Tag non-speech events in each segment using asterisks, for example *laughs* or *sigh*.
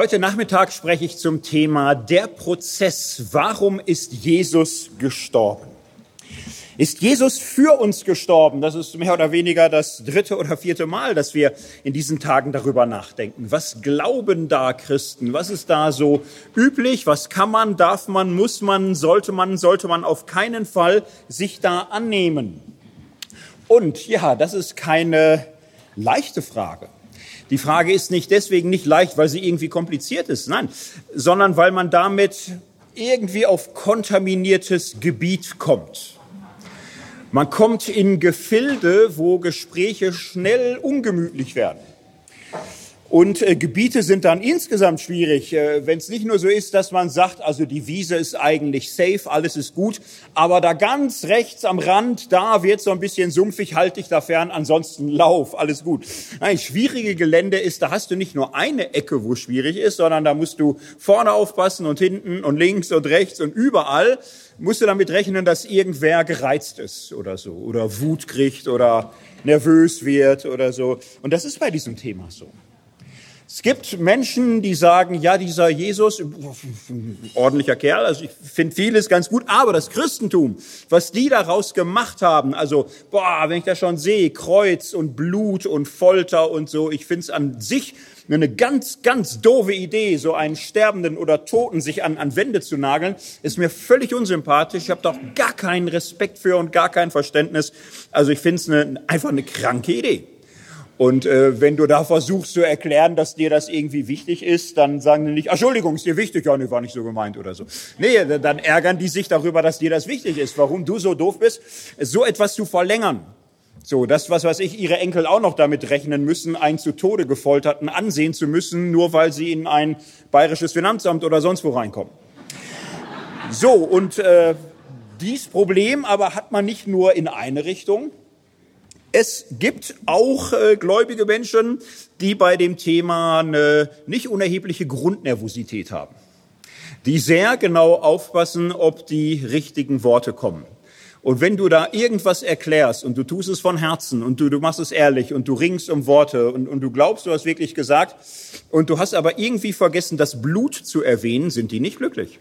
Heute Nachmittag spreche ich zum Thema der Prozess. Warum ist Jesus gestorben? Ist Jesus für uns gestorben? Das ist mehr oder weniger das dritte oder vierte Mal, dass wir in diesen Tagen darüber nachdenken. Was glauben da Christen? Was ist da so üblich? Was kann man, darf man, muss man, sollte man, sollte man auf keinen Fall sich da annehmen? Und ja, das ist keine leichte Frage. Die Frage ist nicht deswegen nicht leicht, weil sie irgendwie kompliziert ist, nein, sondern weil man damit irgendwie auf kontaminiertes Gebiet kommt. Man kommt in Gefilde, wo Gespräche schnell ungemütlich werden. Und äh, Gebiete sind dann insgesamt schwierig, äh, wenn es nicht nur so ist, dass man sagt, also die Wiese ist eigentlich safe, alles ist gut, aber da ganz rechts am Rand, da wird so ein bisschen sumpfig, halt dich da fern, ansonsten lauf, alles gut. Nein, schwierige Gelände ist, da hast du nicht nur eine Ecke, wo schwierig ist, sondern da musst du vorne aufpassen und hinten und links und rechts und überall musst du damit rechnen, dass irgendwer gereizt ist oder so, oder Wut kriegt oder nervös wird oder so. Und das ist bei diesem Thema so. Es gibt Menschen, die sagen, ja, dieser Jesus, ordentlicher Kerl, also ich finde vieles ganz gut, aber das Christentum, was die daraus gemacht haben, also, boah, wenn ich das schon sehe, Kreuz und Blut und Folter und so, ich finde es an sich eine ganz, ganz doofe Idee, so einen Sterbenden oder Toten sich an, an Wände zu nageln, ist mir völlig unsympathisch. Ich habe doch gar keinen Respekt für und gar kein Verständnis. Also ich finde es eine, einfach eine kranke Idee. Und äh, wenn du da versuchst zu erklären, dass dir das irgendwie wichtig ist, dann sagen die nicht, Entschuldigung, ist dir wichtig? Ja, nee, war nicht so gemeint oder so. Nee, dann ärgern die sich darüber, dass dir das wichtig ist, warum du so doof bist, so etwas zu verlängern. So, das, was weiß ich, ihre Enkel auch noch damit rechnen müssen, einen zu Tode gefolterten ansehen zu müssen, nur weil sie in ein bayerisches Finanzamt oder sonst wo reinkommen. So, und äh, dies Problem aber hat man nicht nur in eine Richtung, es gibt auch äh, gläubige Menschen, die bei dem Thema eine nicht unerhebliche Grundnervosität haben, die sehr genau aufpassen, ob die richtigen Worte kommen. Und wenn du da irgendwas erklärst und du tust es von Herzen und du, du machst es ehrlich und du ringst um Worte und, und du glaubst, du hast wirklich gesagt und du hast aber irgendwie vergessen, das Blut zu erwähnen, sind die nicht glücklich.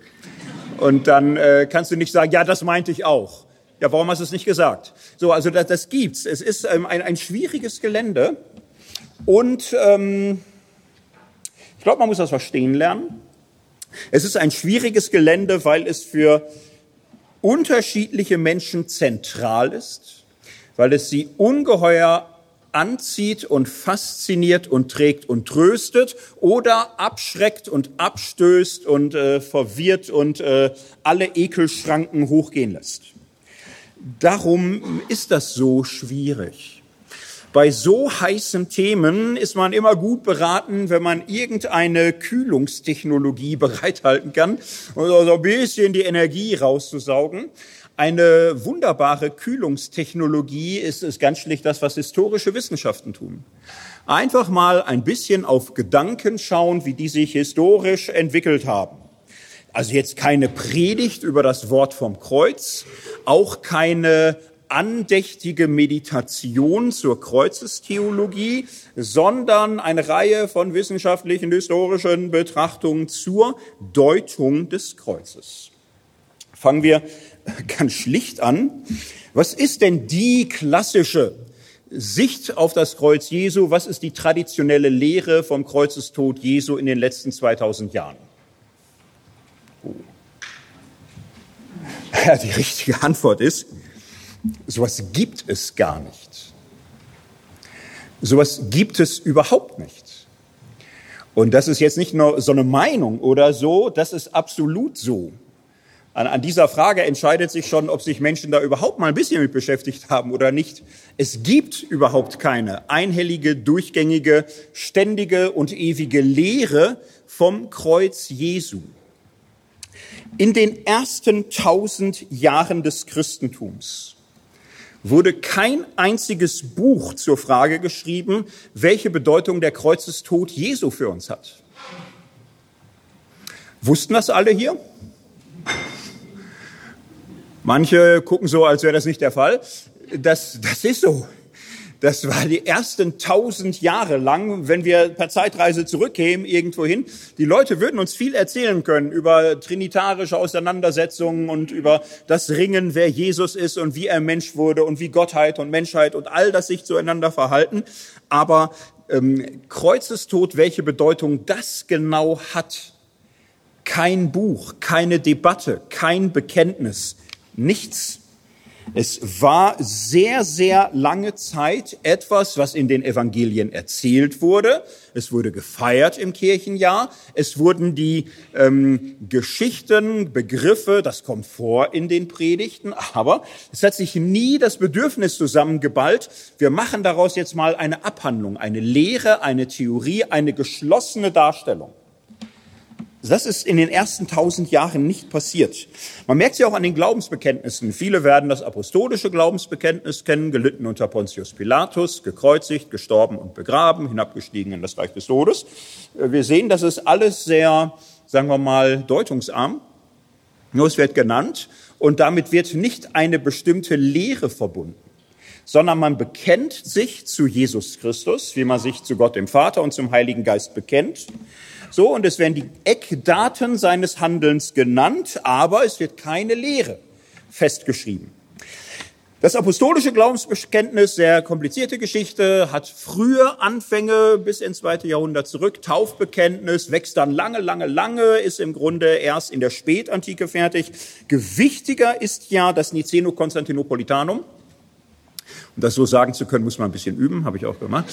Und dann äh, kannst du nicht sagen, ja, das meinte ich auch. Ja, warum hast du es nicht gesagt? So, also das, das gibt's. Es ist ähm, ein, ein schwieriges Gelände und ähm, ich glaube, man muss das verstehen lernen. Es ist ein schwieriges Gelände, weil es für unterschiedliche Menschen zentral ist, weil es sie ungeheuer anzieht und fasziniert und trägt und tröstet oder abschreckt und abstößt und äh, verwirrt und äh, alle Ekelschranken hochgehen lässt. Darum ist das so schwierig. Bei so heißen Themen ist man immer gut beraten, wenn man irgendeine Kühlungstechnologie bereithalten kann, um so ein bisschen die Energie rauszusaugen. Eine wunderbare Kühlungstechnologie ist, ist ganz schlicht das, was historische Wissenschaften tun. Einfach mal ein bisschen auf Gedanken schauen, wie die sich historisch entwickelt haben. Also jetzt keine Predigt über das Wort vom Kreuz, auch keine andächtige Meditation zur Kreuzestheologie, sondern eine Reihe von wissenschaftlichen, historischen Betrachtungen zur Deutung des Kreuzes. Fangen wir *laughs* ganz schlicht an. Was ist denn die klassische Sicht auf das Kreuz Jesu? Was ist die traditionelle Lehre vom Kreuzestod Jesu in den letzten 2000 Jahren? Ja, *laughs* die richtige Antwort ist, sowas gibt es gar nicht. Sowas gibt es überhaupt nicht. Und das ist jetzt nicht nur so eine Meinung oder so, das ist absolut so. An, an, dieser Frage entscheidet sich schon, ob sich Menschen da überhaupt mal ein bisschen mit beschäftigt haben oder nicht. Es gibt überhaupt keine einhellige, durchgängige, ständige und ewige Lehre vom Kreuz Jesu. In den ersten tausend Jahren des Christentums wurde kein einziges Buch zur Frage geschrieben, welche Bedeutung der Kreuzestod Jesu für uns hat. Wussten das alle hier? Manche gucken so, als wäre das nicht der Fall. Das, das ist so. Das war die ersten tausend Jahre lang, wenn wir per Zeitreise zurückkämen irgendwohin. Die Leute würden uns viel erzählen können über trinitarische Auseinandersetzungen und über das Ringen, wer Jesus ist und wie er Mensch wurde und wie Gottheit und Menschheit und all das sich zueinander verhalten. Aber ähm, Kreuzestod, welche Bedeutung das genau hat, kein Buch, keine Debatte, kein Bekenntnis, nichts. Es war sehr, sehr lange Zeit etwas, was in den Evangelien erzählt wurde. Es wurde gefeiert im Kirchenjahr. Es wurden die ähm, Geschichten, Begriffe, das kommt vor in den Predigten. Aber es hat sich nie das Bedürfnis zusammengeballt. Wir machen daraus jetzt mal eine Abhandlung, eine Lehre, eine Theorie, eine geschlossene Darstellung. Das ist in den ersten tausend Jahren nicht passiert. Man merkt es ja auch an den Glaubensbekenntnissen. Viele werden das apostolische Glaubensbekenntnis kennen, gelitten unter Pontius Pilatus, gekreuzigt, gestorben und begraben, hinabgestiegen in das Reich des Todes. Wir sehen, das ist alles sehr, sagen wir mal, deutungsarm. Nur es wird genannt und damit wird nicht eine bestimmte Lehre verbunden sondern man bekennt sich zu Jesus Christus, wie man sich zu Gott dem Vater und zum Heiligen Geist bekennt. So, und es werden die Eckdaten seines Handelns genannt, aber es wird keine Lehre festgeschrieben. Das apostolische Glaubensbekenntnis, sehr komplizierte Geschichte, hat frühe Anfänge bis ins zweite Jahrhundert zurück. Taufbekenntnis wächst dann lange, lange, lange, ist im Grunde erst in der Spätantike fertig. Gewichtiger ist ja das Niceno-Konstantinopolitanum. Um das so sagen zu können, muss man ein bisschen üben, habe ich auch gemacht.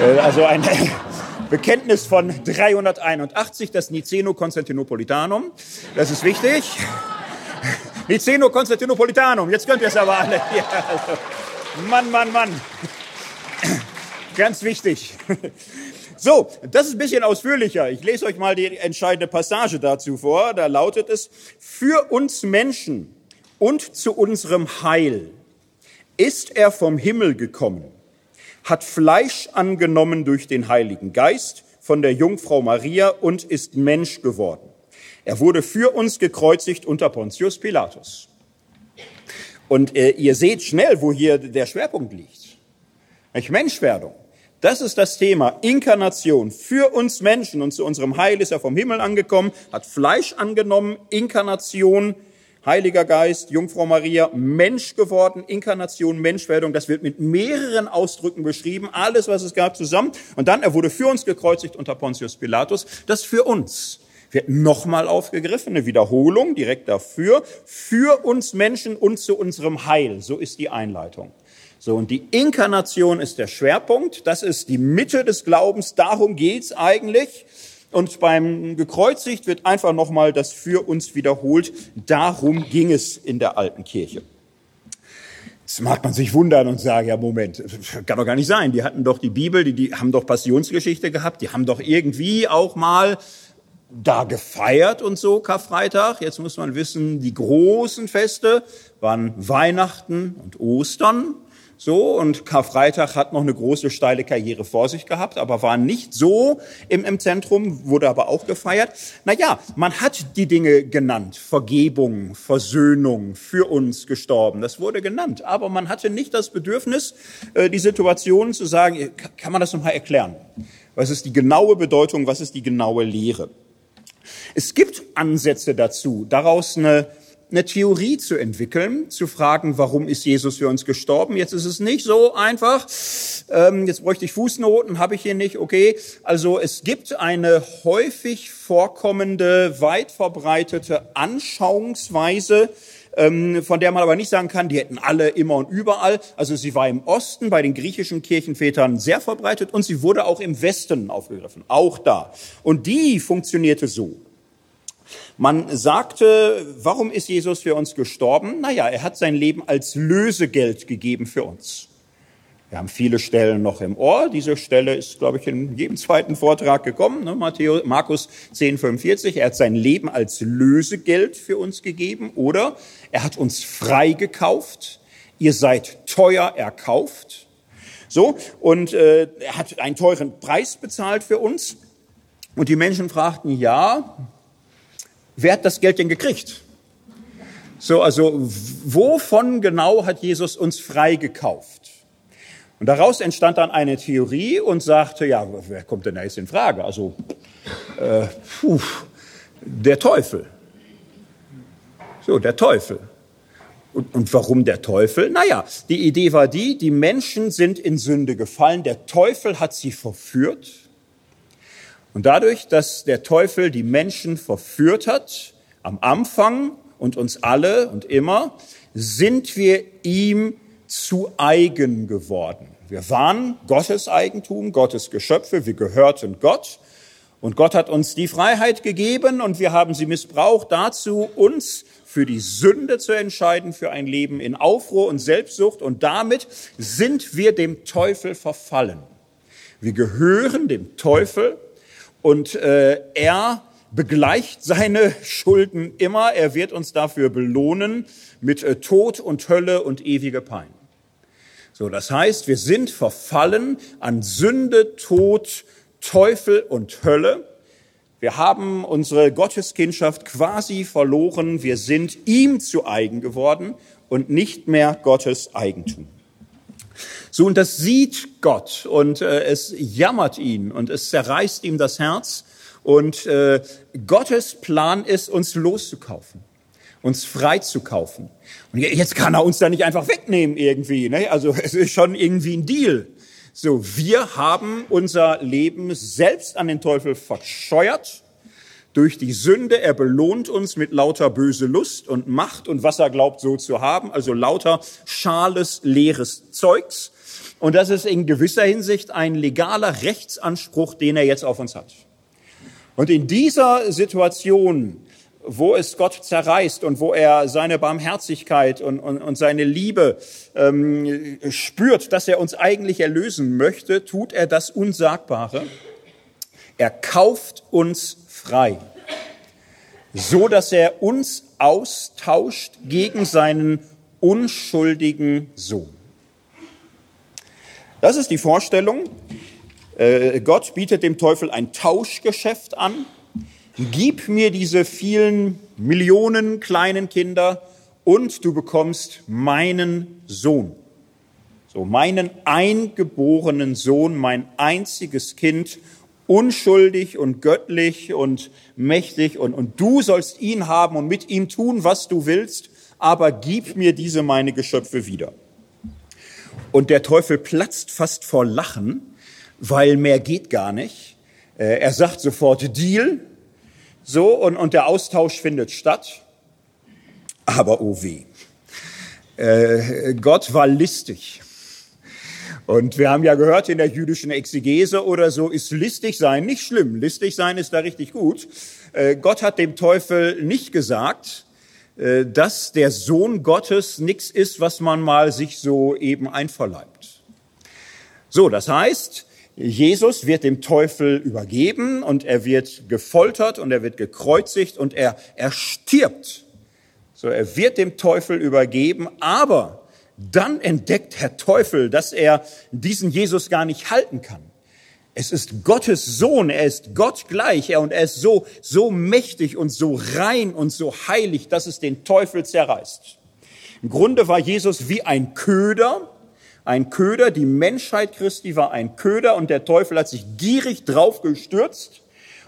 Äh, also ein Bekenntnis von 381, das Niceno-Konstantinopolitanum. Das ist wichtig. *laughs* Niceno-Konstantinopolitanum, jetzt könnt ihr es aber alle. Ja, also. Mann, Mann, Mann. *clears throat* Ganz wichtig. *laughs* So, das ist ein bisschen ausführlicher. Ich lese euch mal die entscheidende Passage dazu vor. Da lautet es, für uns Menschen und zu unserem Heil ist er vom Himmel gekommen, hat Fleisch angenommen durch den Heiligen Geist von der Jungfrau Maria und ist Mensch geworden. Er wurde für uns gekreuzigt unter Pontius Pilatus. Und äh, ihr seht schnell, wo hier der Schwerpunkt liegt. Menschwerdung. Das ist das Thema. Inkarnation. Für uns Menschen und zu unserem Heil ist er vom Himmel angekommen, hat Fleisch angenommen, Inkarnation, Heiliger Geist, Jungfrau Maria, Mensch geworden, Inkarnation, Menschwerdung, das wird mit mehreren Ausdrücken beschrieben, alles, was es gab, zusammen. Und dann, er wurde für uns gekreuzigt unter Pontius Pilatus, das für uns wird nochmal aufgegriffen, eine Wiederholung direkt dafür, für uns Menschen und zu unserem Heil. So ist die Einleitung. So, und die Inkarnation ist der Schwerpunkt, das ist die Mitte des Glaubens, darum geht's eigentlich. Und beim gekreuzigt wird einfach nochmal das für uns wiederholt. Darum ging es in der alten Kirche. Jetzt mag man sich wundern und sagen, ja Moment, kann doch gar nicht sein. Die hatten doch die Bibel, die, die haben doch Passionsgeschichte gehabt, die haben doch irgendwie auch mal da gefeiert und so, Karfreitag. Jetzt muss man wissen, die großen Feste waren Weihnachten und Ostern. So, und Karfreitag hat noch eine große steile Karriere vor sich gehabt, aber war nicht so im, im Zentrum, wurde aber auch gefeiert. Naja, man hat die Dinge genannt. Vergebung, Versöhnung, für uns gestorben. Das wurde genannt. Aber man hatte nicht das Bedürfnis, äh, die Situation zu sagen, kann man das nochmal erklären? Was ist die genaue Bedeutung? Was ist die genaue Lehre? Es gibt Ansätze dazu, daraus eine eine Theorie zu entwickeln, zu fragen, warum ist Jesus für uns gestorben? Jetzt ist es nicht so einfach. Ähm, jetzt bräuchte ich Fußnoten, habe ich hier nicht. Okay, also es gibt eine häufig vorkommende, weit verbreitete Anschauungsweise, ähm, von der man aber nicht sagen kann, die hätten alle immer und überall. Also sie war im Osten bei den griechischen Kirchenvätern sehr verbreitet und sie wurde auch im Westen aufgegriffen, auch da. Und die funktionierte so. Man sagte, warum ist Jesus für uns gestorben? Naja, er hat sein Leben als Lösegeld gegeben für uns. Wir haben viele Stellen noch im Ohr. Diese Stelle ist, glaube ich, in jedem zweiten Vortrag gekommen. Ne? Matthäus, Markus 10, 45. Er hat sein Leben als Lösegeld für uns gegeben. Oder er hat uns frei gekauft. Ihr seid teuer erkauft. So, und äh, er hat einen teuren Preis bezahlt für uns. Und die Menschen fragten, ja, wer hat das Geld denn gekriegt? So, also wovon genau hat Jesus uns frei gekauft? Und daraus entstand dann eine Theorie und sagte, ja, wer kommt denn da jetzt in Frage? Also, äh, puh, der Teufel. So, der Teufel. Und, und warum der Teufel? Naja, die Idee war die, die Menschen sind in Sünde gefallen, der Teufel hat sie verführt. Und dadurch, dass der Teufel die Menschen verführt hat, am Anfang und uns alle und immer, sind wir ihm zu eigen geworden. Wir waren Gottes Eigentum, Gottes Geschöpfe, wir gehörten Gott. Und Gott hat uns die Freiheit gegeben und wir haben sie missbraucht dazu, uns für die Sünde zu entscheiden, für ein Leben in Aufruhr und Selbstsucht. Und damit sind wir dem Teufel verfallen. Wir gehören dem Teufel und äh, er begleicht seine *laughs* Schulden immer. Er wird uns dafür belohnen mit äh, Tod und Hölle und ewige Pein. So, das heißt, wir sind verfallen an Sünde, Tod, Teufel und Hölle. Wir haben unsere Gotteskindschaft quasi verloren. Wir sind ihm zu eigen geworden und nicht mehr Gottes Eigentum. So, und das sieht Gott und äh, es jammert ihn und es zerreißt ihm das Herz. Und äh, Gottes Plan ist, uns loszukaufen, uns freizukaufen. Und jetzt kann er uns da nicht einfach wegnehmen irgendwie. Ne? Also *laughs* es ist schon irgendwie ein Deal. So, wir haben unser Leben selbst an den Teufel verscheuert durch die Sünde. Er belohnt uns mit lauter böse Lust und Macht und was er glaubt so zu haben, also lauter schales, leeres Zeugs. Und das ist in gewisser Hinsicht ein legaler Rechtsanspruch, den er jetzt auf uns hat. Und in dieser Situation wo es Gott zerreißt und wo er seine Barmherzigkeit und, und, und seine Liebe ähm, spürt, dass er uns eigentlich erlösen möchte, tut er das Unsagbare. Er kauft uns frei, so dass er uns austauscht gegen seinen unschuldigen Sohn. Das ist die Vorstellung. Äh, Gott bietet dem Teufel ein Tauschgeschäft an gib mir diese vielen Millionen kleinen Kinder und du bekommst meinen Sohn. So, meinen eingeborenen Sohn, mein einziges Kind, unschuldig und göttlich und mächtig und, und du sollst ihn haben und mit ihm tun, was du willst, aber gib mir diese meine Geschöpfe wieder. Und der Teufel platzt fast vor Lachen, weil mehr geht gar nicht. Äh, er sagt sofort Deal, so, und, und der Austausch findet statt. Aber oh weh. Äh, Gott war listig. Und wir haben ja gehört in der jüdischen Exegese oder so, ist listig sein nicht schlimm. Listig sein ist da richtig gut. Äh, Gott hat dem Teufel nicht gesagt, äh, dass der Sohn Gottes nichts ist, was man mal sich so eben einverleibt. So, das heißt, Jesus wird dem Teufel übergeben und er wird gefoltert und er wird gekreuzigt und er, er stirbt. So, er wird dem Teufel übergeben, aber dann entdeckt Herr Teufel, dass er diesen Jesus gar nicht halten kann. Es ist Gottes Sohn, er ist Gott gleich, er und er ist so, so mächtig und so rein und so heilig, dass es den Teufel zerreißt. Im Grunde war Jesus wie ein Köder, ein Köder, die Menschheit Christi war ein Köder und der Teufel hat sich gierig drauf gestürzt.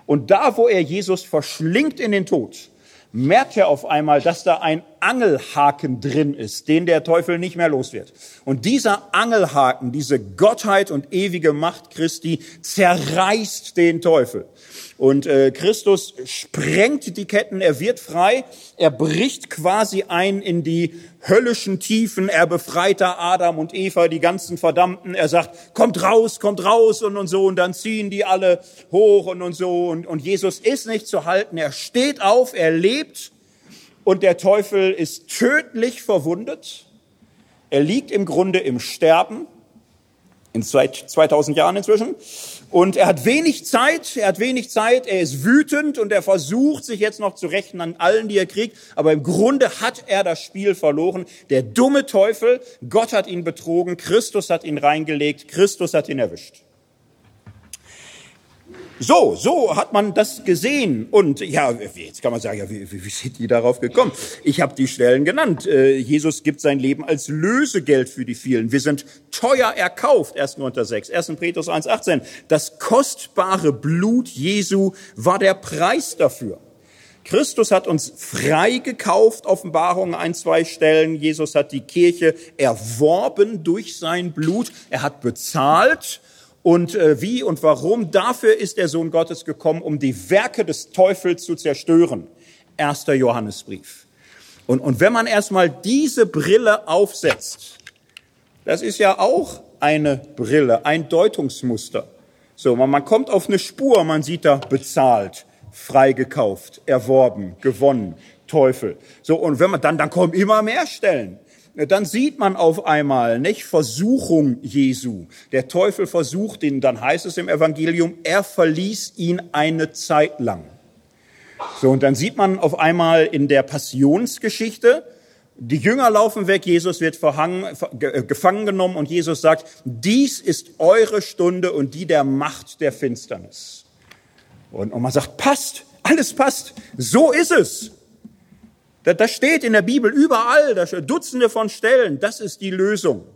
Und da, wo er Jesus verschlingt in den Tod, merkt er auf einmal, dass da ein Angelhaken drin ist, den der Teufel nicht mehr los wird. Und dieser Angelhaken, diese Gottheit und ewige Macht Christi zerreißt den Teufel. Und äh, Christus sprengt die Ketten, er wird frei, er bricht quasi ein in die höllischen Tiefen, er befreit da Adam und Eva, die ganzen Verdammten, er sagt, kommt raus, kommt raus und, und so, und dann ziehen die alle hoch und, und so, und, und Jesus ist nicht zu halten, er steht auf, er lebt, und der Teufel ist tödlich verwundet, er liegt im Grunde im Sterben, in 2000 Jahren inzwischen. Und er hat wenig Zeit, er hat wenig Zeit, er ist wütend und er versucht sich jetzt noch zu rächen an allen, die er kriegt. Aber im Grunde hat er das Spiel verloren. Der dumme Teufel, Gott hat ihn betrogen, Christus hat ihn reingelegt, Christus hat ihn erwischt. So, so hat man das gesehen. Und ja, jetzt kann man sagen, ja, wie, wie sind die darauf gekommen? Ich habe die Stellen genannt. Äh, Jesus gibt sein Leben als Lösegeld für die vielen. Wir sind teuer erkauft, 1. Korinther 6, 1. Petrus 1, 18. Das kostbare Blut Jesu war der Preis dafür. Christus hat uns frei gekauft, Offenbarung ein, zwei Stellen. Jesus hat die Kirche erworben durch sein Blut. Er hat bezahlt. Und äh, wie und warum? Dafür ist der Sohn Gottes gekommen, um die Werke des Teufels zu zerstören. Erster Johannesbrief. Und, und wenn man erstmal diese Brille aufsetzt, das ist ja auch eine Brille, ein Deutungsmuster. So, man, man kommt auf eine Spur, man sieht da bezahlt freigekauft, erworben, gewonnen, Teufel. So, und wenn man dann, dann kommen immer mehr Stellen. Dann sieht man auf einmal, nicht, Versuchung Jesu. Der Teufel versucht ihn, dann heißt es im Evangelium, er verließ ihn eine Zeit lang. So, und dann sieht man auf einmal in der Passionsgeschichte, die Jünger laufen weg, Jesus wird verhangen, gefangen genommen und Jesus sagt, dies ist eure Stunde und die der Macht der Finsternis. Und, und man sagt, passt, alles passt, so ist es. Das, steht in der Bibel überall, da Dutzende von Stellen, das ist die Lösung.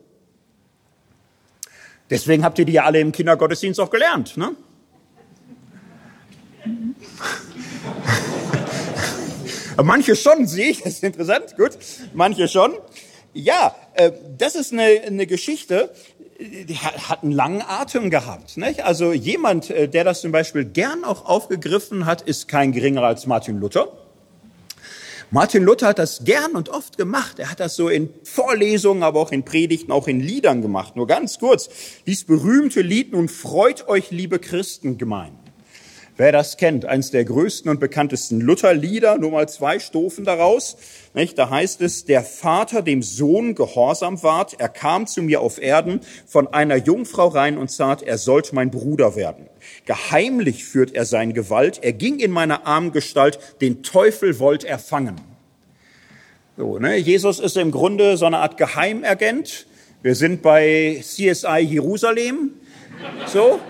Deswegen habt ihr die ja alle im Kindergottesdienst auch gelernt. Ne? *laughs* Manche schon, sehe ich, das ist interessant, gut. Manche schon. Ja, äh, das ist eine, eine Geschichte, die hat einen langen Atem gehabt. Nicht? Also jemand, äh, der das zum Beispiel gern auch aufgegriffen hat, ist kein geringerer als Martin Luther. Martin Luther hat das gern und oft gemacht. Er hat das so in Vorlesungen, aber auch in Predigten, auch in Liedern gemacht. Nur ganz kurz, dies berühmte Lied, nun freut euch, liebe Christen, gemein. Wer das kennt, eines der größten und bekanntesten Lutherlieder, nur mal zwei Strophen daraus. Nicht? Da heißt es, der Vater dem Sohn gehorsam ward, er kam zu mir auf Erden, von einer Jungfrau rein und zart, er sollte mein Bruder werden. Geheimlich führt er sein Gewalt, er ging in meiner Armgestalt, den Teufel wollt er fangen. So, ne? Jesus ist im Grunde so eine Art Geheimagent. Wir sind bei CSI Jerusalem. So,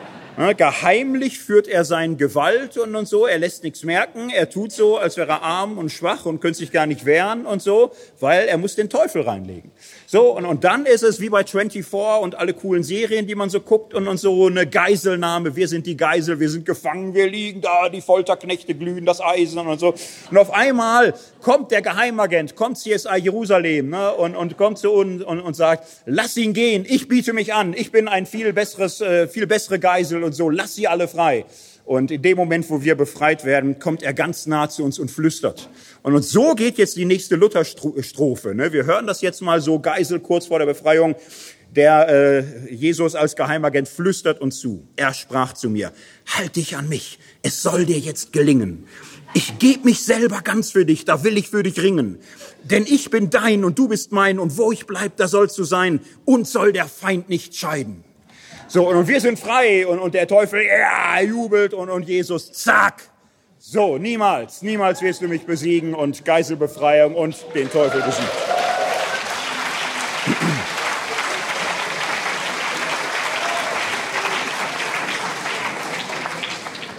Geheimlich führt er sein Gewalt und, und so. Er lässt nichts merken. Er tut so, als wäre er arm und schwach und könnte sich gar nicht wehren und so, weil er muss den Teufel reinlegen. So, und, und dann ist es wie bei 24 und alle coolen Serien, die man so guckt und, und so eine Geiselnahme. Wir sind die Geisel, wir sind gefangen, wir liegen da, die Folterknechte glühen das Eisen und so. Und auf einmal kommt der Geheimagent, kommt CSI Jerusalem ne, und, und kommt zu uns und, und sagt, lass ihn gehen, ich biete mich an, ich bin ein viel besseres, äh, viel bessere Geisel und so, lass sie alle frei. Und in dem Moment, wo wir befreit werden, kommt er ganz nah zu uns und flüstert. Und, so geht jetzt die nächste Lutherstrophe. Ne? Wir hören das jetzt mal so, Geisel kurz vor der Befreiung. Der äh, Jesus als Geheimagent flüstert uns zu. Er sprach zu mir, halt dich an mich, es soll dir jetzt gelingen. Ich gebe mich selber ganz für dich, da will ich für dich ringen. Denn ich bin dein und du bist mein und wo ich bleib, da sollst du sein. Und soll der Feind nicht scheiden. So, und wir sind frei und, und der Teufel, ja, jubelt und, und Jesus, zack. So, niemals, niemals wirst du mich besiegen und Geiselbefreiung und den Teufel besiegen.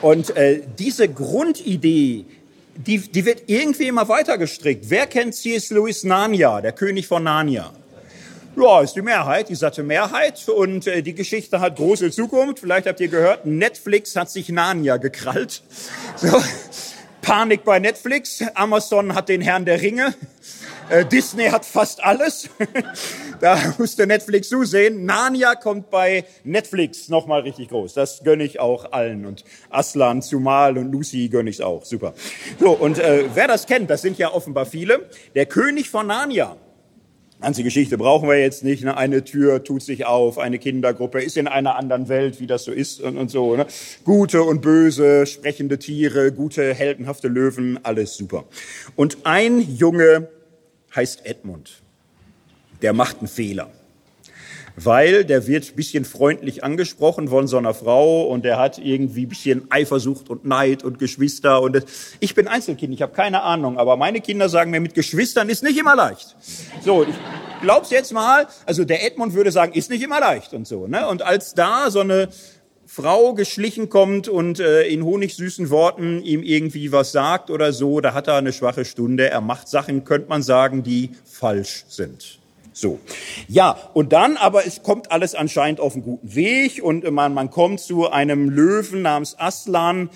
Und äh, diese Grundidee, die, die wird irgendwie immer weiter gestrickt. Wer kennt C.S. Lewis Narnia, der König von Narnia? Ja, ist die Mehrheit, die satte Mehrheit. Und äh, die Geschichte hat große Zukunft. Vielleicht habt ihr gehört, Netflix hat sich Narnia gekrallt. So. *laughs* Panik bei Netflix. Amazon hat den Herrn der Ringe. Äh, Disney hat fast alles. *laughs* da musste Netflix zusehen. Narnia kommt bei Netflix nochmal richtig groß. Das gönne ich auch allen. Und Aslan, Zumal und Lucy gönne ich auch. Super. So, und äh, wer das kennt, das sind ja offenbar viele. Der König von Narnia Ganze Geschichte brauchen wir jetzt nicht. Ne? Eine Tür tut sich auf, eine Kindergruppe ist in einer anderen Welt, wie das so ist und, und so. Ne? Gute und böse, sprechende Tiere, gute, heldenhafte Löwen, alles super. Und ein Junge heißt Edmund. Der macht einen Fehler weil der wird bisschen freundlich angesprochen von so einer Frau und der hat irgendwie bisschen Eifersucht und Neid und Geschwister und das. ich bin Einzelkind, ich habe keine Ahnung, aber meine Kinder sagen mir, mit Geschwistern ist nicht immer leicht. So, ich glaub's jetzt mal, also der Edmund würde sagen, ist nicht immer leicht und so, ne? Und als da so eine Frau geschlichen kommt und äh, in honigsüßen Worten ihm irgendwie was sagt oder so, da hat er eine schwache Stunde. Er macht Sachen, könnte man sagen, die falsch sind. So. Ja, und dann aber, es kommt alles anscheinend auf einen guten Weg und man, man kommt zu einem Löwen namens Aslan,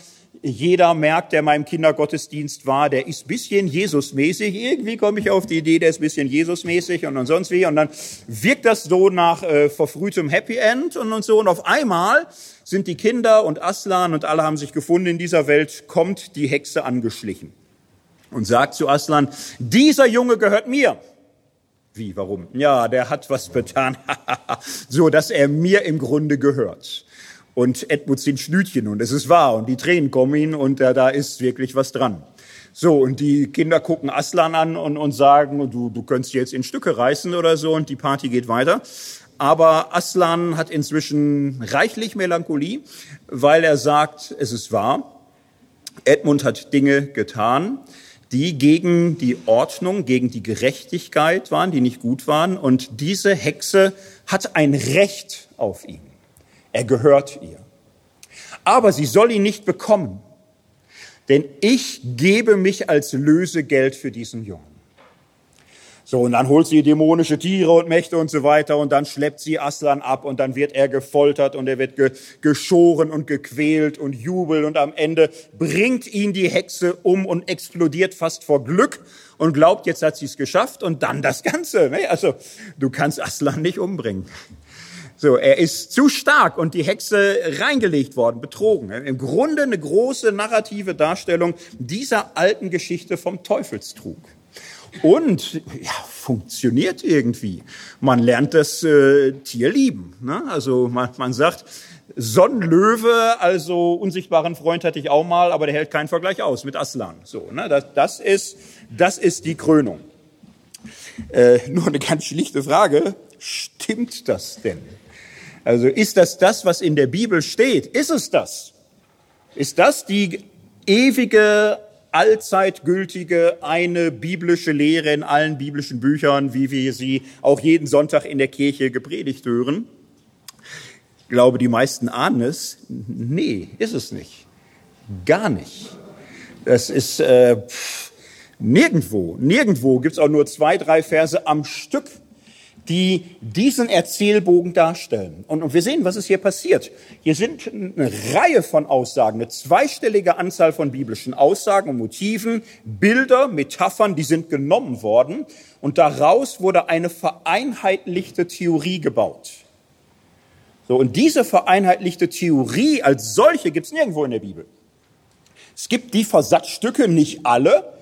jeder merkt, der mal im Kindergottesdienst war, der ist bisschen Jesusmäßig. Irgendwie komme ich auf die Idee, der ist bisschen Jesusmäßig und, und sonst wie. Und dann wirkt das so nach äh, verfrühtem Happy End und, und so. Und auf einmal sind die Kinder und Aslan und alle haben sich gefunden in dieser Welt, kommt die Hexe angeschlichen und sagt zu Aslan, dieser Junge gehört mir. Wie, warum? Ja, der hat was getan, *laughs* so dass er mir im Grunde gehört und Edmund sind Schnütchen und es ist wahr und die Tränen kommen ihn und äh, da ist wirklich was dran. So, und die Kinder gucken Aslan an und, und sagen, du, du könntest jetzt in Stücke reißen oder so und die Party geht weiter. Aber Aslan hat inzwischen reichlich Melancholie, weil er sagt, es ist wahr, Edmund hat Dinge getan, die gegen die Ordnung, gegen die Gerechtigkeit waren, die nicht gut waren. Und diese Hexe hat ein Recht auf ihn. Er gehört ihr. Aber sie soll ihn nicht bekommen, denn ich gebe mich als Lösegeld für diesen Jungen. So, und dann holt sie dämonische Tiere und Mächte und so weiter und dann schleppt sie Aslan ab und dann wird er gefoltert und er wird ge geschoren und gequält und jubelt und am Ende bringt ihn die Hexe um und explodiert fast vor Glück und glaubt, jetzt hat sie es geschafft und dann das Ganze. Ne? Also, du kannst Aslan nicht umbringen. So, er ist zu stark und die Hexe reingelegt worden, betrogen. Im Grunde eine große narrative Darstellung dieser alten Geschichte vom Teufelstrug. Und ja, funktioniert irgendwie. Man lernt das äh, Tier lieben. Ne? Also man, man sagt, Sonnenlöwe, also unsichtbaren Freund hatte ich auch mal, aber der hält keinen Vergleich aus mit Aslan. So, ne? das, das, ist, das ist die Krönung. Äh, nur eine ganz schlichte Frage. Stimmt das denn? Also ist das das, was in der Bibel steht? Ist es das? Ist das die ewige, allzeitgültige, eine biblische Lehre in allen biblischen Büchern, wie wir sie auch jeden Sonntag in der Kirche gepredigt hören? Ich glaube, die meisten ahnen es. Nee, ist es nicht. Gar nicht. Das ist äh, pff, nirgendwo, nirgendwo gibt's auch nur zwei, drei Verse am Stück die diesen Erzählbogen darstellen. Und, und wir sehen, was ist hier passiert. Hier sind eine Reihe von Aussagen, eine zweistellige Anzahl von biblischen Aussagen und Motiven, Bilder, Metaphern, die sind genommen worden. Und daraus wurde eine vereinheitlichte Theorie gebaut. So, und diese vereinheitlichte Theorie als solche gibt es nirgendwo in der Bibel. Es gibt die Versatzstücke, nicht alle,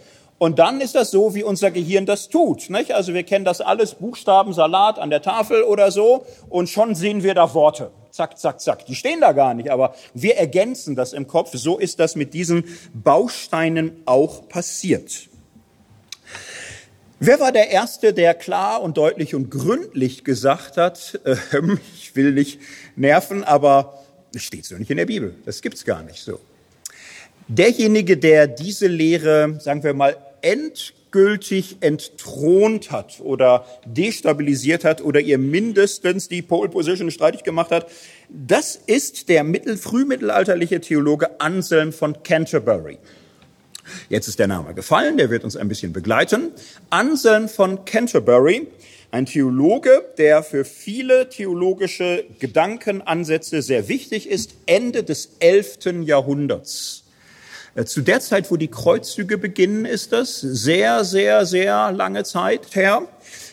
und dann ist das so, wie unser Gehirn das tut. Nicht? Also wir kennen das alles, Buchstabensalat an der Tafel oder so, und schon sehen wir da Worte. Zack, zack, zack. Die stehen da gar nicht, aber wir ergänzen das im Kopf. So ist das mit diesen Bausteinen auch passiert. Wer war der Erste, der klar und deutlich und gründlich gesagt hat, äh, *laughs* ich will nicht nerven, aber es steht so nicht in der Bibel. Das gibt's gar nicht so. Derjenige, der diese Lehre, sagen wir mal, endgültig entthront hat oder destabilisiert hat oder ihr mindestens die Pole Position streitig gemacht hat, das ist der mittel, frühmittelalterliche Theologe Anselm von Canterbury. Jetzt ist der Name gefallen, der wird uns ein bisschen begleiten. Anselm von Canterbury, ein Theologe, der für viele theologische Gedankenansätze sehr wichtig ist, Ende des 11. Jahrhunderts. Äh, zu der Zeit, wo die Kreuzzüge beginnen, ist das sehr, sehr, sehr lange Zeit her.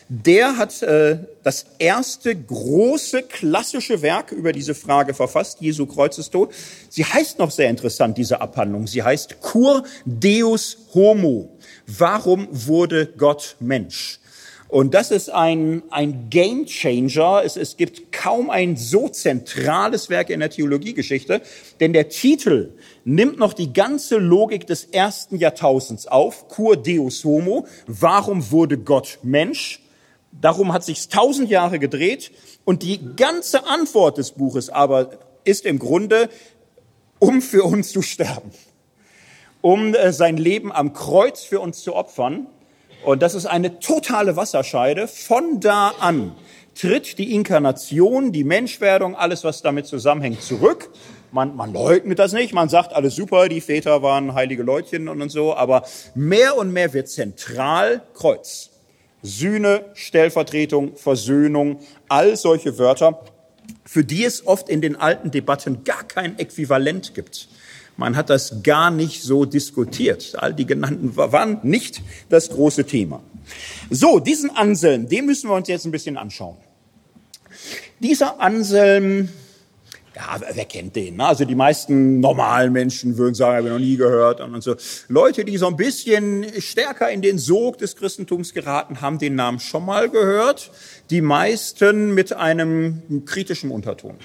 Der hat äh, das erste große klassische Werk über diese Frage verfasst, Jesu Kreuzestod. Sie heißt noch sehr interessant, diese Abhandlung. Sie heißt Cur Deus Homo. Warum wurde Gott Mensch? Und das ist ein, ein Game Changer. Es, es gibt kaum ein so zentrales Werk in der Theologiegeschichte, denn der Titel nimmt noch die ganze Logik des ersten Jahrtausends auf. Cur Deus Homo. Warum wurde Gott Mensch? Darum hat sich's tausend Jahre gedreht. Und die ganze Antwort des Buches aber ist im Grunde, um für uns zu sterben. Um äh, sein Leben am Kreuz für uns zu opfern und das ist eine totale Wasserscheide. Von da an tritt die Inkarnation, die Menschwerdung, alles, was damit zusammenhängt, zurück. Man, man leugnet das nicht, man sagt, alles super, die Väter waren heilige Leutchen und, und so, aber mehr und mehr wird zentral Kreuz. Sühne, Stellvertretung, Versöhnung, all solche Wörter, für die es oft in den alten Debatten gar kein Äquivalent gibt. Man hat das gar nicht so diskutiert. All die genannten waren nicht das große Thema. So, diesen Anselm, den müssen wir uns jetzt ein bisschen anschauen. Dieser Anselm, ja, wer kennt den? Ne? Also die meisten normalen Menschen würden sagen, habe ich noch nie gehört. Und so. Leute, die so ein bisschen stärker in den Sog des Christentums geraten, haben den Namen schon mal gehört. Die meisten mit einem kritischen Unterton.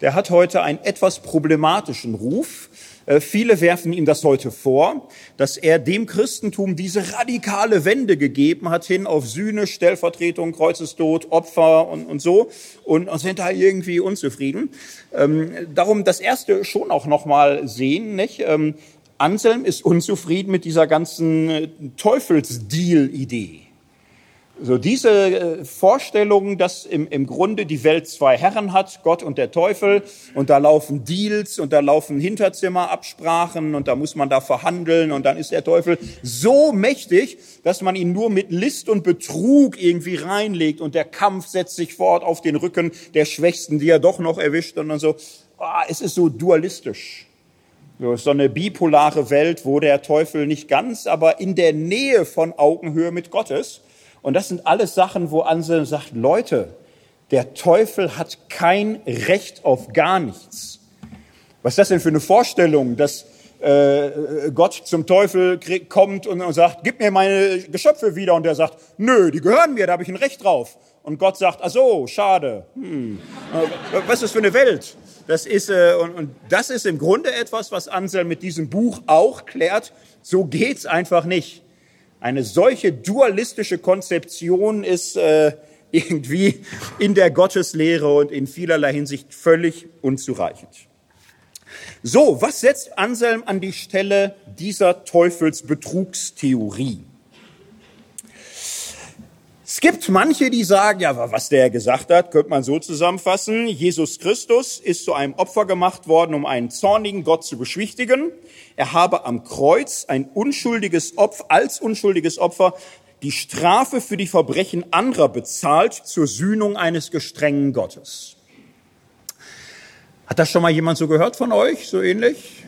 Der hat heute einen etwas problematischen Ruf. Äh, viele werfen ihm das heute vor, dass er dem Christentum diese radikale Wende gegeben hat hin auf Sühne, Stellvertretung, Kreuzestod, Opfer und, und so und, sind da irgendwie unzufrieden. Ähm, darum das erste schon auch noch mal sehen, nicht? Ähm, Anselm ist unzufrieden mit dieser ganzen äh, Teufelsdeal-Idee. So diese äh, Vorstellung, dass im, im Grunde die Welt zwei Herren hat, Gott und der Teufel, und da laufen Deals und da laufen Hinterzimmerabsprachen und da muss man da verhandeln und dann ist der Teufel so mächtig, dass man ihn nur mit List und Betrug irgendwie reinlegt und der Kampf setzt sich fort auf den Rücken der Schwächsten, die er doch noch erwischt und dann so. Ah, es ist so dualistisch. So so eine bipolare Welt, wo der Teufel nicht ganz, aber in der Nähe von Augenhöhe mit Gott ist und das sind alles Sachen, wo Anselm sagt, Leute, der Teufel hat kein Recht auf gar nichts. Was ist das denn für eine Vorstellung, dass äh, Gott zum Teufel kommt und, sagt, gib mir meine Geschöpfe wieder. Und der sagt, nö, die gehören mir, da habe ich ein Recht drauf. Und Gott sagt, ach so, schade. Hm. Äh, was ist das für eine Welt? Das ist, äh, und, und das ist im Grunde etwas, was Anselm mit diesem Buch auch klärt. So geht's einfach nicht. Eine solche dualistische Konzeption ist äh, irgendwie in der Gotteslehre und in vielerlei Hinsicht völlig unzureichend. So, was setzt Anselm an die Stelle dieser Teufelsbetrugstheorie? Es gibt manche, die sagen, ja, was der gesagt hat, könnte man so zusammenfassen. Jesus Christus ist zu einem Opfer gemacht worden, um einen zornigen Gott zu beschwichtigen. Er habe am Kreuz ein unschuldiges Opfer, als unschuldiges Opfer die Strafe für die Verbrechen anderer bezahlt zur Sühnung eines gestrengen Gottes. Hat das schon mal jemand so gehört von euch, so ähnlich?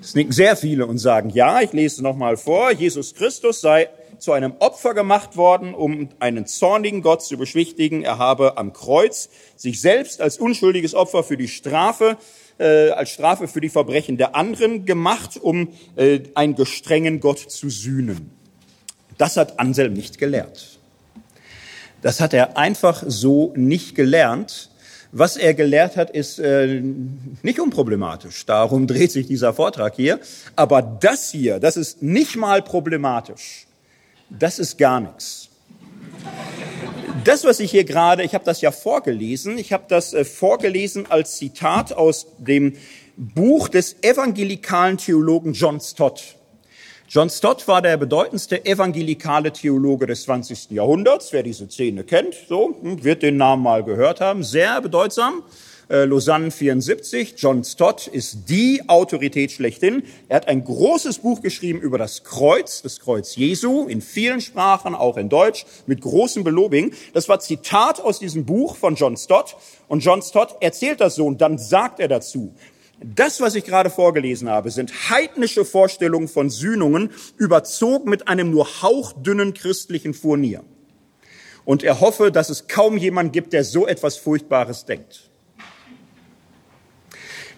Es nicken sehr viele und sagen, ja, ich lese nochmal vor, Jesus Christus sei zu einem Opfer gemacht worden, um einen zornigen Gott zu beschwichtigen. Er habe am Kreuz sich selbst als unschuldiges Opfer für die Strafe, äh, als Strafe für die Verbrechen der anderen gemacht, um äh, einen gestrengen Gott zu sühnen. Das hat Anselm nicht gelehrt. Das hat er einfach so nicht gelernt. Was er gelehrt hat, ist äh, nicht unproblematisch. Darum dreht sich dieser Vortrag hier. Aber das hier, das ist nicht mal problematisch das ist gar nichts. Das, was ich hier gerade, ich habe das ja vorgelesen, ich habe das äh, vorgelesen als Zitat aus dem Buch des evangelikalen Theologen John Stott. John Stott war der bedeutendste evangelikale Theologe des 20. Jahrhunderts. Wer diese Szene kennt, so, hm, wird den Namen mal gehört haben. Sehr bedeutsam. Äh, Lausanne 74. John Stott ist die Autorität schlechthin. Er hat ein großes Buch geschrieben über das Kreuz, das Kreuz Jesu, in vielen Sprachen, auch in Deutsch, mit großem Belobing. Das war Zitat aus diesem Buch von John Stott. Und John Stott erzählt das so und dann sagt er dazu, das, was ich gerade vorgelesen habe, sind heidnische Vorstellungen von Sühnungen, überzogen mit einem nur hauchdünnen christlichen Furnier. Und er hoffe, dass es kaum jemand gibt, der so etwas Furchtbares denkt.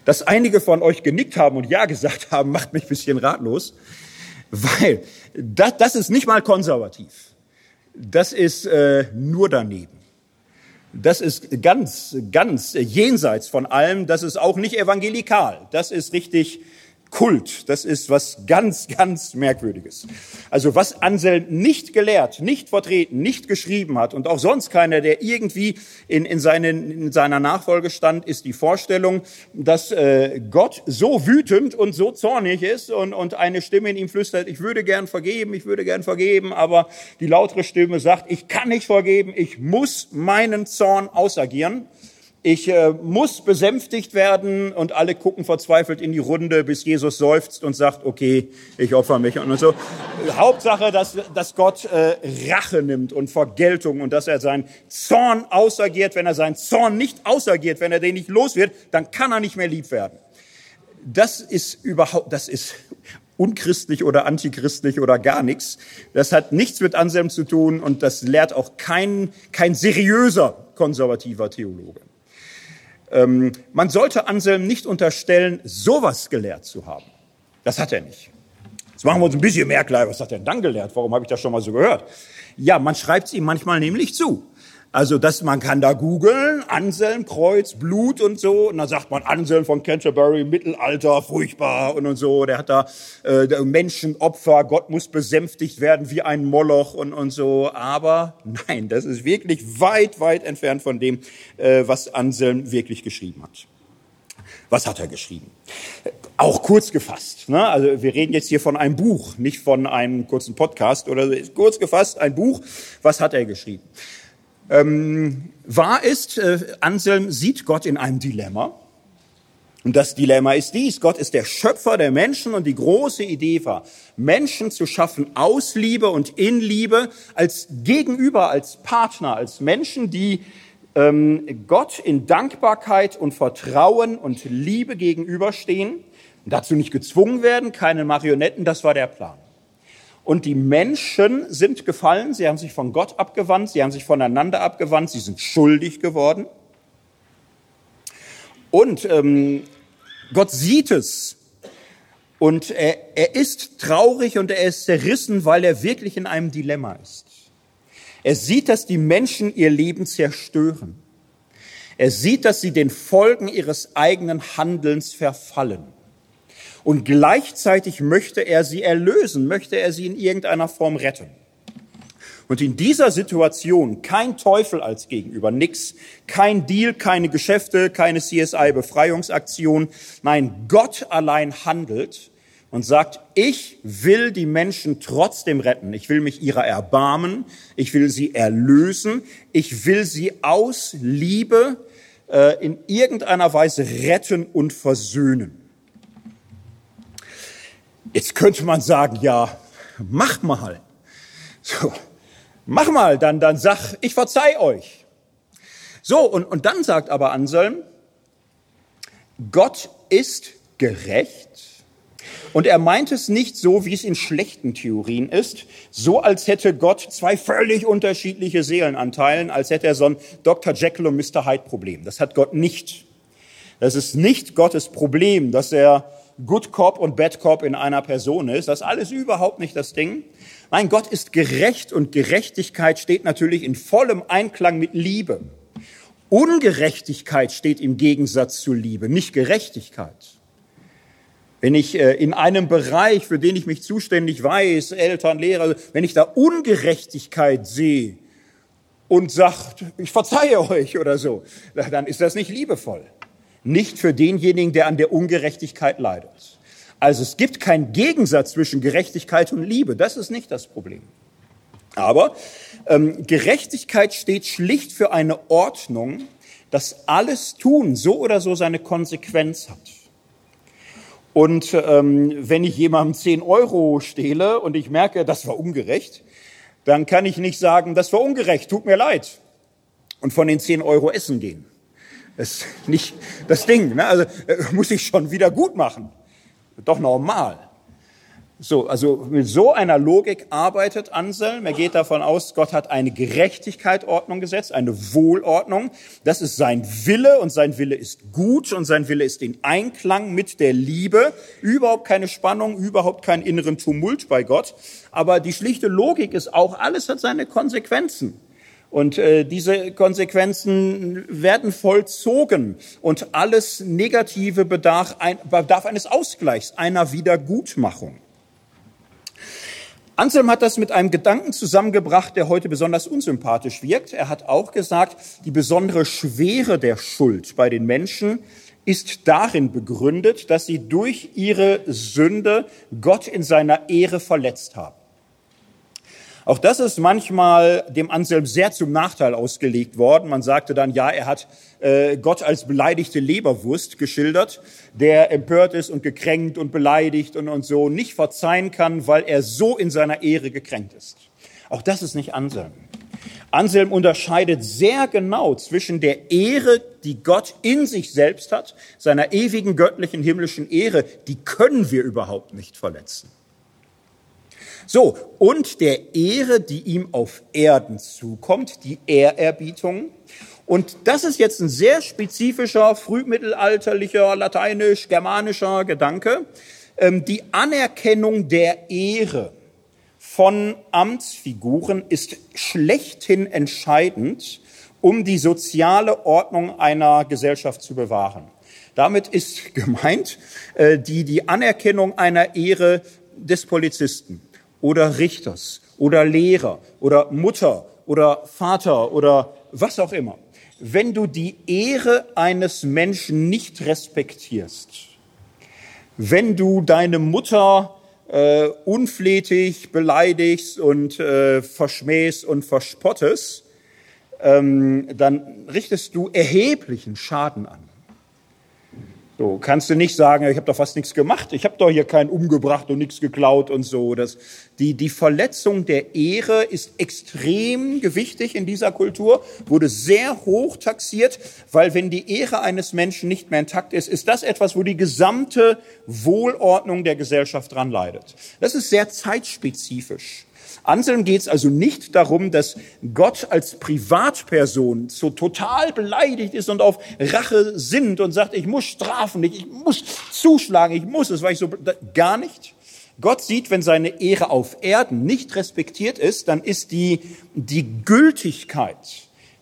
Dass einige von euch genickt haben und Ja gesagt haben, macht mich ein bisschen ratlos, weil das, das ist nicht mal konservativ. Das ist äh, nur daneben. Das ist ganz, ganz jenseits von allem. Das ist auch nicht evangelikal. Das ist richtig Kult. Das ist was ganz, ganz Merkwürdiges. Also was Anselm nicht gelehrt, nicht vertreten, nicht geschrieben hat und auch sonst keiner, der irgendwie in, in, seinen, in seiner Nachfolge stand, ist die Vorstellung, dass äh, Gott so wütend und so zornig ist und, und eine Stimme in ihm flüstert, ich würde gern vergeben, ich würde gern vergeben, aber die lautere Stimme sagt, ich kann nicht vergeben, ich muss meinen Zorn ausagieren. Ich äh, muss besänftigt werden und alle gucken verzweifelt in die Runde, bis Jesus seufzt und sagt, okay, ich opfer mich und so. Hauptsache, dass, dass Gott äh, Rache nimmt und Vergeltung und dass er seinen Zorn ausagiert. Wenn er seinen Zorn nicht ausagiert, wenn er den nicht los wird, dann kann er nicht mehr lieb werden. Das ist überhaupt, das ist unchristlich oder antichristlich oder gar nichts. Das hat nichts mit Anselm zu tun und das lehrt auch kein, kein seriöser konservativer Theologe. Ähm, man sollte Anselm nicht unterstellen, sowas gelehrt zu haben. Das hat er nicht. Jetzt machen wir uns ein bisschen mehr klar. Was hat er denn dann gelehrt? Warum habe ich das schon mal so gehört? Ja, man schreibt es ihm manchmal nämlich zu. Also, dass man kann da googeln, Anselm, Kreuz, Blut und so. Und dann sagt man Anselm von Canterbury, Mittelalter, furchtbar und, und so. Der hat da äh, Menschenopfer, Gott muss besänftigt werden wie ein Moloch und, und so. Aber nein, das ist wirklich weit, weit entfernt von dem, äh, was Anselm wirklich geschrieben hat. Was hat er geschrieben? Auch kurz gefasst. Ne? Also wir reden jetzt hier von einem Buch, nicht von einem kurzen Podcast oder. Kurz gefasst ein Buch. Was hat er geschrieben? Ähm, wahr ist, äh, Anselm sieht Gott in einem Dilemma. Und das Dilemma ist dies. Gott ist der Schöpfer der Menschen und die große Idee war, Menschen zu schaffen aus Liebe und in Liebe, als Gegenüber, als Partner, als Menschen, die ähm, Gott in Dankbarkeit und Vertrauen und Liebe gegenüberstehen dazu nicht gezwungen werden, keine Marionetten, das war der Plan. Und die Menschen sind gefallen, sie haben sich von Gott abgewandt, sie haben sich voneinander abgewandt, sie sind schuldig geworden. Und ähm, Gott sieht es. Und er, er ist traurig und er ist zerrissen, weil er wirklich in einem Dilemma ist. Er sieht, dass die Menschen ihr Leben zerstören. Er sieht, dass sie den Folgen ihres eigenen Handelns verfallen. Und gleichzeitig möchte er sie erlösen, möchte er sie in irgendeiner Form retten. Und in dieser Situation kein Teufel als Gegenüber, nix, kein Deal, keine Geschäfte, keine CSI-Befreiungsaktion. Nein, Gott allein handelt und sagt, ich will die Menschen trotzdem retten. Ich will mich ihrer erbarmen. Ich will sie erlösen. Ich will sie aus Liebe äh, in irgendeiner Weise retten und versöhnen. Jetzt könnte man sagen, ja, mach mal. So, mach mal, dann, dann sag, ich verzeih euch. So, und, und dann sagt aber Anselm, Gott ist gerecht. Und er meint es nicht so, wie es in schlechten Theorien ist, so als hätte Gott zwei völlig unterschiedliche Seelenanteilen, als hätte er so ein Dr. Jekyll und Mr. Hyde Problem. Das hat Gott nicht. Das ist nicht Gottes Problem, dass er Good Cop und Bad Cop in einer Person ist. Das ist alles überhaupt nicht das Ding. Nein, Gott ist gerecht und Gerechtigkeit steht natürlich in vollem Einklang mit Liebe. Ungerechtigkeit steht im Gegensatz zu Liebe, nicht Gerechtigkeit. Wenn ich äh, in einem Bereich, für den ich mich zuständig weiß, Eltern, Lehrer, wenn ich da Ungerechtigkeit sehe und sagt, ich verzeihe euch oder so, dann ist das nicht liebevoll nicht für denjenigen, der an der Ungerechtigkeit leidet. Also es gibt keinen Gegensatz zwischen Gerechtigkeit und Liebe. Das ist nicht das Problem. Aber ähm, Gerechtigkeit steht schlicht für eine Ordnung, dass alles Tun so oder so seine Konsequenz hat. Und ähm, wenn ich jemandem 10 Euro stehle und ich merke, das war ungerecht, dann kann ich nicht sagen, das war ungerecht, tut mir leid, und von den 10 Euro essen gehen. Das ist nicht das Ding. Ne? Also äh, muss ich schon wieder gut machen. Doch normal. So, also mit so einer Logik arbeitet Anselm. Er geht davon aus, Gott hat eine Gerechtigkeitsordnung gesetzt, eine Wohlordnung. Das ist sein Wille und sein Wille ist gut und sein Wille ist in Einklang mit der Liebe. Überhaupt keine Spannung, überhaupt keinen inneren Tumult bei Gott. Aber die schlichte Logik ist auch, alles hat seine Konsequenzen. Und äh, diese Konsequenzen werden vollzogen und alles Negative bedarf, ein, bedarf eines Ausgleichs, einer Wiedergutmachung. Anselm hat das mit einem Gedanken zusammengebracht, der heute besonders unsympathisch wirkt. Er hat auch gesagt, die besondere Schwere der Schuld bei den Menschen ist darin begründet, dass sie durch ihre Sünde Gott in seiner Ehre verletzt haben. Auch das ist manchmal dem Anselm sehr zum Nachteil ausgelegt worden. Man sagte dann, ja, er hat äh, Gott als beleidigte Leberwurst geschildert, der empört ist und gekränkt und beleidigt und, und so nicht verzeihen kann, weil er so in seiner Ehre gekränkt ist. Auch das ist nicht Anselm. Anselm unterscheidet sehr genau zwischen der Ehre, die Gott in sich selbst hat, seiner ewigen göttlichen himmlischen Ehre, die können wir überhaupt nicht verletzen so, und der Ehre, die ihm auf Erden zukommt, die Ehrerbietung. Und das ist jetzt ein sehr spezifischer, frühmittelalterlicher, lateinisch-germanischer Gedanke. Ähm, die Anerkennung der Ehre von Amtsfiguren ist schlechthin entscheidend, um die soziale Ordnung einer Gesellschaft zu bewahren. Damit ist *laughs* gemeint äh, die, die Anerkennung einer Ehre des Polizisten, oder Richters oder Lehrer oder Mutter oder Vater oder was auch immer. Wenn du die Ehre eines Menschen nicht respektierst, wenn du deine Mutter äh, unflätig beleidigst und äh, verschmähst und verspottest, ähm, dann richtest du erheblichen Schaden an. So kannst du nicht sagen, ich habe doch fast nichts gemacht, ich habe doch hier keinen umgebracht und nichts geklaut und so. Das, die, die Verletzung der Ehre ist extrem gewichtig in dieser Kultur, wurde sehr hoch taxiert, weil wenn die Ehre eines Menschen nicht mehr intakt ist, ist das etwas, wo die gesamte Wohlordnung der Gesellschaft dran leidet. Das ist sehr zeitspezifisch. Anselm geht es also nicht darum, dass Gott als Privatperson so total beleidigt ist und auf Rache sinnt und sagt, ich muss strafen, ich muss zuschlagen, ich muss es, weil ich so, gar nicht. Gott sieht, wenn seine Ehre auf Erden nicht respektiert ist, dann ist die, die Gültigkeit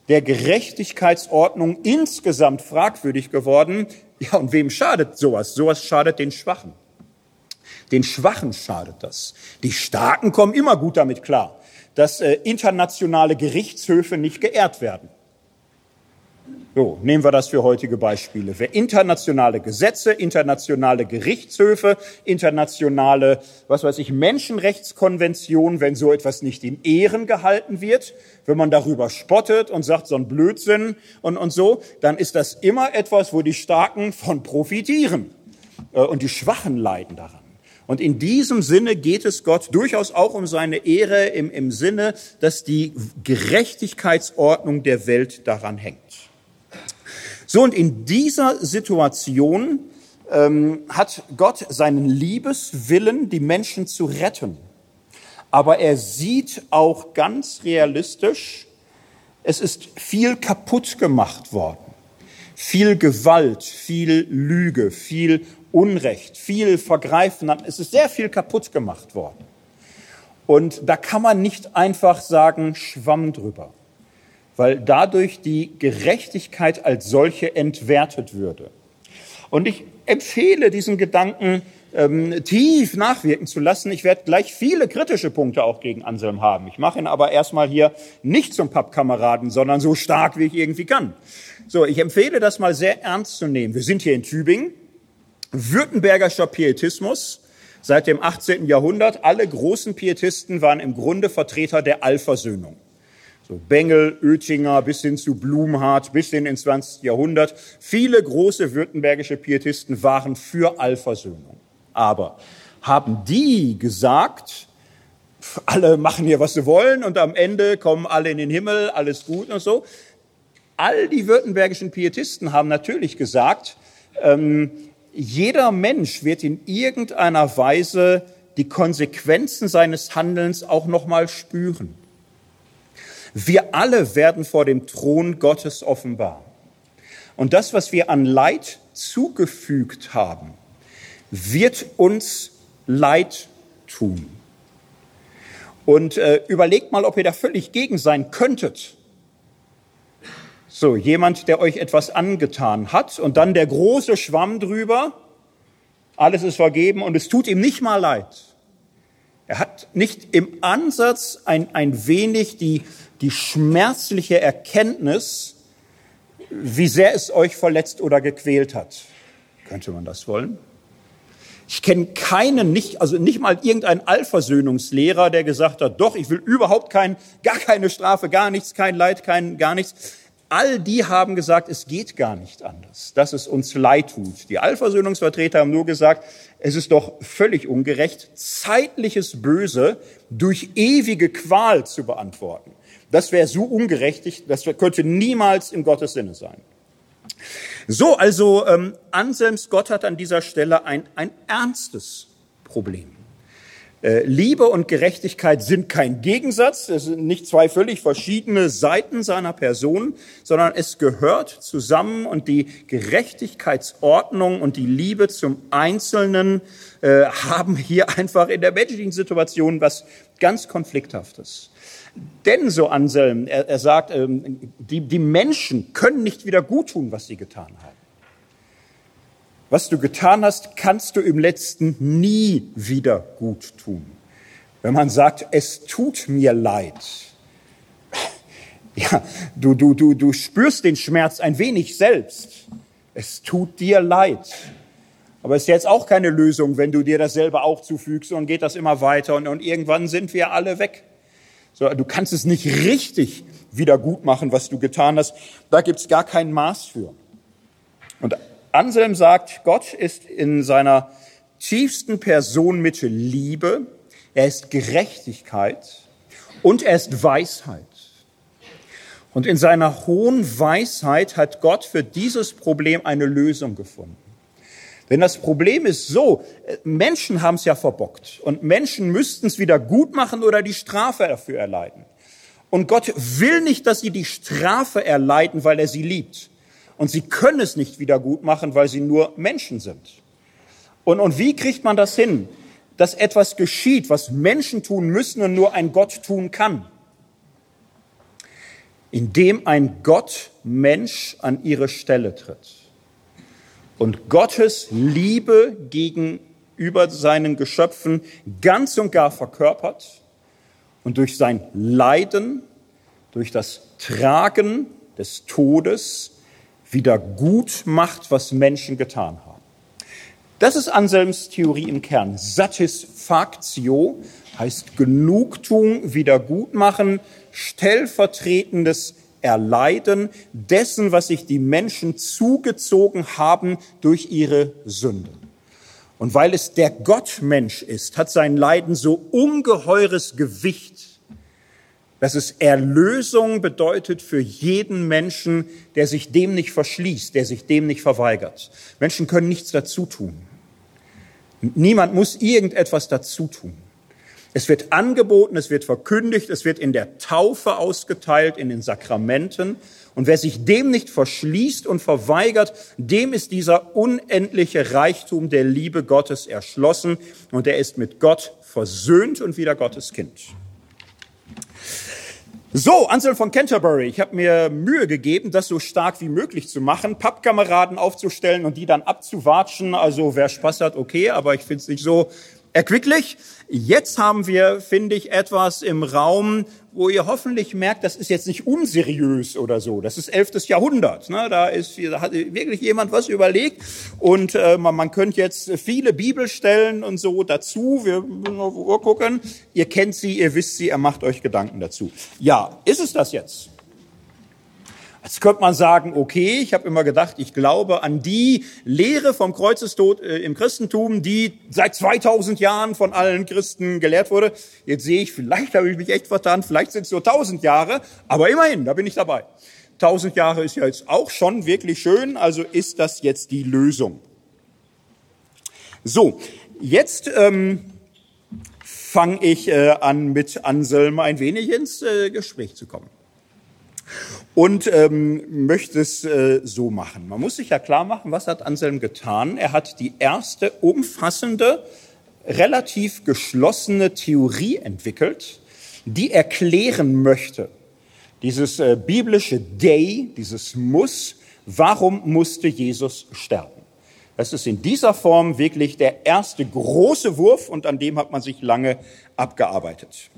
der Gerechtigkeitsordnung insgesamt fragwürdig geworden. Ja, und wem schadet sowas? Sowas schadet den Schwachen. Den Schwachen schadet das. Die Starken kommen immer gut damit klar, dass äh, internationale Gerichtshöfe nicht geehrt werden. So, nehmen wir das für heutige Beispiele. Wer internationale Gesetze, internationale Gerichtshöfe, internationale, was weiß ich, Menschenrechtskonventionen, wenn so etwas nicht in Ehren gehalten wird, wenn man darüber spottet und sagt, so ein Blödsinn und, und so, dann ist das immer etwas, wo die Starken von profitieren. Äh, und die Schwachen leiden daran. Und in diesem Sinne geht es Gott durchaus auch um seine Ehre im, im Sinne, dass die Gerechtigkeitsordnung der Welt daran hängt. So, und in dieser Situation ähm, hat Gott seinen Liebeswillen, die Menschen zu retten. Aber er sieht auch ganz realistisch, es ist viel kaputt gemacht worden. Viel Gewalt, viel Lüge, viel Unrecht, viel Vergreifen, es ist sehr viel kaputt gemacht worden. Und da kann man nicht einfach sagen, schwamm drüber, weil dadurch die Gerechtigkeit als solche entwertet würde. Und ich empfehle diesen Gedanken ähm, tief nachwirken zu lassen. Ich werde gleich viele kritische Punkte auch gegen Anselm haben. Ich mache ihn aber erstmal hier nicht zum Pappkameraden, sondern so stark, wie ich irgendwie kann. So, ich empfehle das mal sehr ernst zu nehmen. Wir sind hier in Tübingen württembergischer Pietismus seit dem 18. Jahrhundert. Alle großen Pietisten waren im Grunde Vertreter der Allversöhnung. So Bengel, Oettinger bis hin zu Blumhardt bis hin ins 20. Jahrhundert. Viele große württembergische Pietisten waren für Allversöhnung. Aber haben die gesagt, alle machen hier, was sie wollen und am Ende kommen alle in den Himmel, alles gut und so. All die württembergischen Pietisten haben natürlich gesagt, ähm, jeder Mensch wird in irgendeiner Weise die Konsequenzen seines Handelns auch noch mal spüren. Wir alle werden vor dem Thron Gottes offenbar. Und das, was wir an Leid zugefügt haben, wird uns Leid tun. Und äh, überlegt mal, ob ihr da völlig gegen sein könntet. So, jemand, der euch etwas angetan hat und dann der große Schwamm drüber, alles ist vergeben und es tut ihm nicht mal leid. Er hat nicht im Ansatz ein, ein wenig die, die schmerzliche Erkenntnis, wie sehr es euch verletzt oder gequält hat. Könnte man das wollen? Ich kenne keinen, nicht, also nicht mal irgendeinen Allversöhnungslehrer, der gesagt hat, doch, ich will überhaupt kein, gar keine Strafe, gar nichts, kein Leid, kein, gar nichts. All die haben gesagt, es geht gar nicht anders, dass es uns leid tut. Die Allversöhnungsvertreter haben nur gesagt, es ist doch völlig ungerecht, zeitliches Böse durch ewige Qual zu beantworten. Das wäre so ungerechtig, das könnte niemals in Gottes Sinne sein. So, also ähm, Anselms Gott hat an dieser Stelle ein, ein ernstes Problem. Äh, Liebe und Gerechtigkeit sind kein Gegensatz, es sind nicht zwei völlig verschiedene Seiten seiner Person, sondern es gehört zusammen und die Gerechtigkeitsordnung und die Liebe zum Einzelnen äh, haben hier einfach in der menschlichen Situation was ganz Konflikthaftes. Denn, so Anselm, er, er sagt, ähm, die, die Menschen können nicht wieder gut tun, was sie getan haben. Was du getan hast, kannst du im letzten nie wieder gut tun. Wenn man sagt, es tut mir leid, ja, du, du, du, du spürst den Schmerz ein wenig selbst. Es tut dir leid. Aber es ist jetzt auch keine Lösung, wenn du dir das selber auch zufügst und geht das immer weiter und, und irgendwann sind wir alle weg. So, du kannst es nicht richtig wieder gut machen, was du getan hast. Da gibt's gar kein Maß für. Und Anselm sagt, Gott ist in seiner tiefsten Person Mitte Liebe, er ist Gerechtigkeit und er ist Weisheit. Und in seiner hohen Weisheit hat Gott für dieses Problem eine Lösung gefunden. Denn das Problem ist so, Menschen haben es ja verbockt und Menschen müssten es wieder gut machen oder die Strafe dafür erleiden. Und Gott will nicht, dass sie die Strafe erleiden, weil er sie liebt. Und sie können es nicht wieder gut machen, weil sie nur Menschen sind. Und, und wie kriegt man das hin, dass etwas geschieht, was Menschen tun müssen und nur ein Gott tun kann? Indem ein Gott Mensch an ihre Stelle tritt und Gottes Liebe gegenüber seinen Geschöpfen ganz und gar verkörpert und durch sein Leiden, durch das Tragen des Todes wieder gut macht, was Menschen getan haben. Das ist Anselms Theorie im Kern. Satisfactio heißt Genugtuung, Wiedergutmachen, stellvertretendes Erleiden dessen, was sich die Menschen zugezogen haben durch ihre Sünden. Und weil es der Gottmensch ist, hat sein Leiden so ungeheures Gewicht, dass es Erlösung bedeutet für jeden Menschen, der sich dem nicht verschließt, der sich dem nicht verweigert. Menschen können nichts dazu tun. Niemand muss irgendetwas dazu tun. Es wird angeboten, es wird verkündigt, es wird in der Taufe ausgeteilt, in den Sakramenten. Und wer sich dem nicht verschließt und verweigert, dem ist dieser unendliche Reichtum der Liebe Gottes erschlossen und er ist mit Gott versöhnt und wieder Gottes Kind. So, Anselm von Canterbury. Ich habe mir Mühe gegeben, das so stark wie möglich zu machen, Pappkameraden aufzustellen und die dann abzuwatschen. Also wer Spaß hat, okay, aber ich finde es nicht so erquicklich. Jetzt haben wir, finde ich, etwas im Raum, wo ihr hoffentlich merkt, das ist jetzt nicht unseriös oder so. Das ist elftes Jahrhundert. Ne? Da, ist, da hat wirklich jemand was überlegt. Und äh, man, man könnte jetzt viele Bibelstellen und so dazu. Wir müssen auf Uhr gucken. Ihr kennt sie, ihr wisst sie, er macht euch Gedanken dazu. Ja, ist es das jetzt? Jetzt könnte man sagen, okay, ich habe immer gedacht, ich glaube an die Lehre vom Kreuzestod äh, im Christentum, die seit 2000 Jahren von allen Christen gelehrt wurde. Jetzt sehe ich, vielleicht habe ich mich echt vertan, vielleicht sind es nur 1000 Jahre, aber immerhin, da bin ich dabei. 1000 Jahre ist ja jetzt auch schon wirklich schön, also ist das jetzt die Lösung. So, jetzt ähm, fange ich äh, an, mit Anselm ein wenig ins äh, Gespräch zu kommen und ähm, möchte es äh, so machen. Man muss sich ja klar machen, was hat Anselm getan? Er hat die erste umfassende, relativ geschlossene Theorie entwickelt, die erklären möchte, Dieses äh, biblische Day, dieses Muss, warum musste Jesus sterben? Das ist in dieser Form wirklich der erste große Wurf und an dem hat man sich lange abgearbeitet.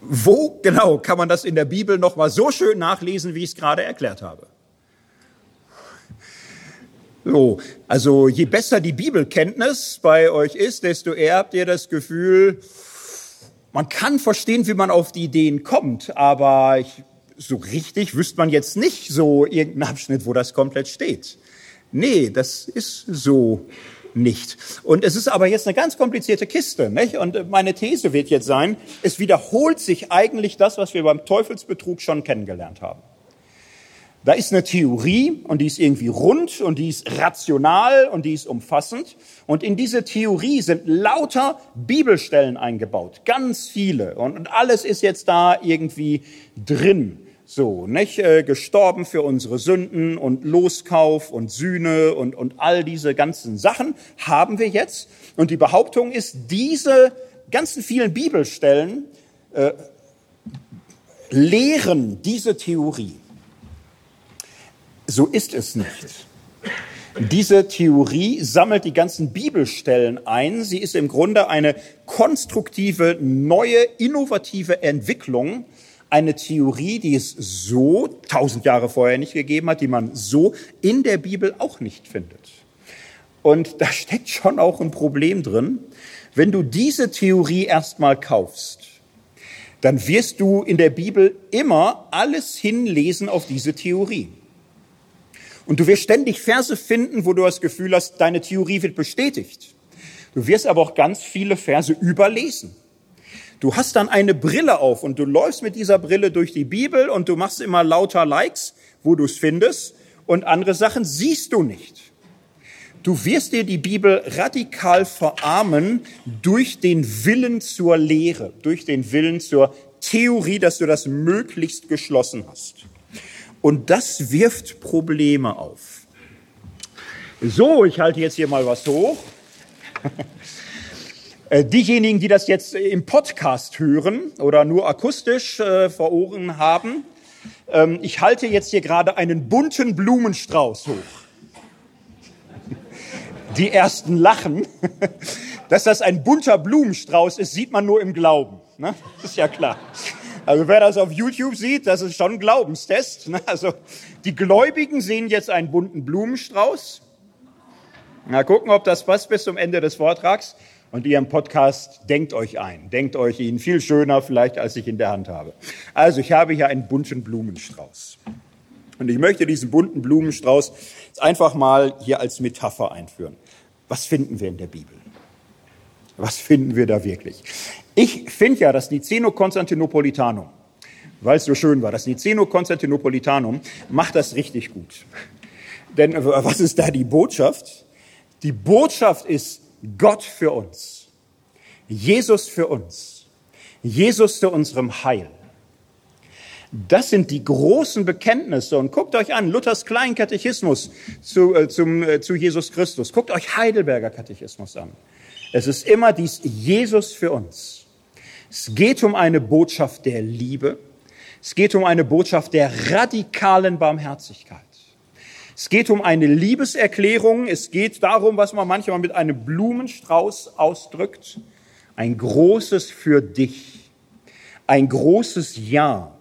Wo genau kann man das in der Bibel noch mal so schön nachlesen, wie ich es gerade erklärt habe? So, also je besser die Bibelkenntnis bei euch ist, desto eher habt ihr das Gefühl, man kann verstehen, wie man auf die Ideen kommt, aber ich, so richtig wüsste man jetzt nicht so irgendeinen Abschnitt, wo das komplett steht. Nee, das ist so nicht. Und es ist aber jetzt eine ganz komplizierte Kiste. Nicht? Und meine These wird jetzt sein, es wiederholt sich eigentlich das, was wir beim Teufelsbetrug schon kennengelernt haben. Da ist eine Theorie und die ist irgendwie rund und die ist rational und die ist umfassend. Und in diese Theorie sind lauter Bibelstellen eingebaut, ganz viele. Und, alles ist jetzt da irgendwie drin. So, nicht? Äh, gestorben für unsere Sünden und Loskauf und Sühne und, und all diese ganzen Sachen haben wir jetzt. Und die Behauptung ist, diese ganzen vielen Bibelstellen äh, lehren diese Theorie. So ist es nicht. Diese Theorie sammelt die ganzen Bibelstellen ein. Sie ist im Grunde eine konstruktive, neue, innovative Entwicklung eine Theorie, die es so tausend Jahre vorher nicht gegeben hat, die man so in der Bibel auch nicht findet. Und da *laughs* steckt schon auch ein Problem drin. Wenn du diese Theorie erstmal kaufst, dann wirst du in der Bibel immer alles hinlesen auf diese Theorie. Und du wirst ständig Verse finden, wo du das Gefühl hast, deine Theorie wird bestätigt. Du wirst aber auch ganz viele Verse überlesen. Du hast dann eine Brille auf und du läufst mit dieser Brille durch die Bibel und du machst immer lauter Likes, wo du es findest und andere Sachen siehst du nicht. Du wirst dir die Bibel radikal verarmen durch den Willen zur Lehre, durch den Willen zur Theorie, dass du das möglichst geschlossen hast. Und das wirft Probleme auf. So, ich halte jetzt hier mal was hoch. *laughs* Äh, diejenigen, die das jetzt im Podcast hören oder nur akustisch äh, vor Ohren haben, ähm, ich halte jetzt hier gerade einen bunten Blumenstrauß hoch. Die ersten lachen. *laughs* Dass das ein bunter Blumenstrauß ist, sieht man nur im Glauben. Ne? Das *laughs* ist ja klar. Also wer das auf YouTube sieht, das ist schon ein Glaubenstest. Ne? Also die Gläubigen sehen jetzt einen bunten Blumenstrauß. Na gucken, ob das passt bis zum Ende des Vortrags. Und ihr im Podcast denkt euch ein. Denkt euch ihn viel schöner vielleicht, als ich in der Hand habe. Also ich habe hier einen bunten Blumenstrauß. Und ich möchte diesen bunten Blumenstrauß jetzt einfach mal hier als Metapher einführen. Was finden wir in der Bibel? Was finden wir da wirklich? Ich finde ja, das Niceno-Konstantinopolitanum, weil es so schön war, das Niceno-Konstantinopolitanum macht das richtig gut. Denn was ist da die Botschaft? Die Botschaft ist, Gott für uns, Jesus für uns, Jesus zu unserem Heil. Das sind die großen Bekenntnisse. Und guckt euch an, Luthers Kleinkatechismus zu, äh, zum, äh, zu Jesus Christus. Guckt euch Heidelberger Katechismus an. Es ist immer dies Jesus für uns. Es geht um eine Botschaft der Liebe. Es geht um eine Botschaft der radikalen Barmherzigkeit. Es geht um eine Liebeserklärung. Es geht darum, was man manchmal mit einem Blumenstrauß ausdrückt. Ein großes für dich. Ein großes Ja.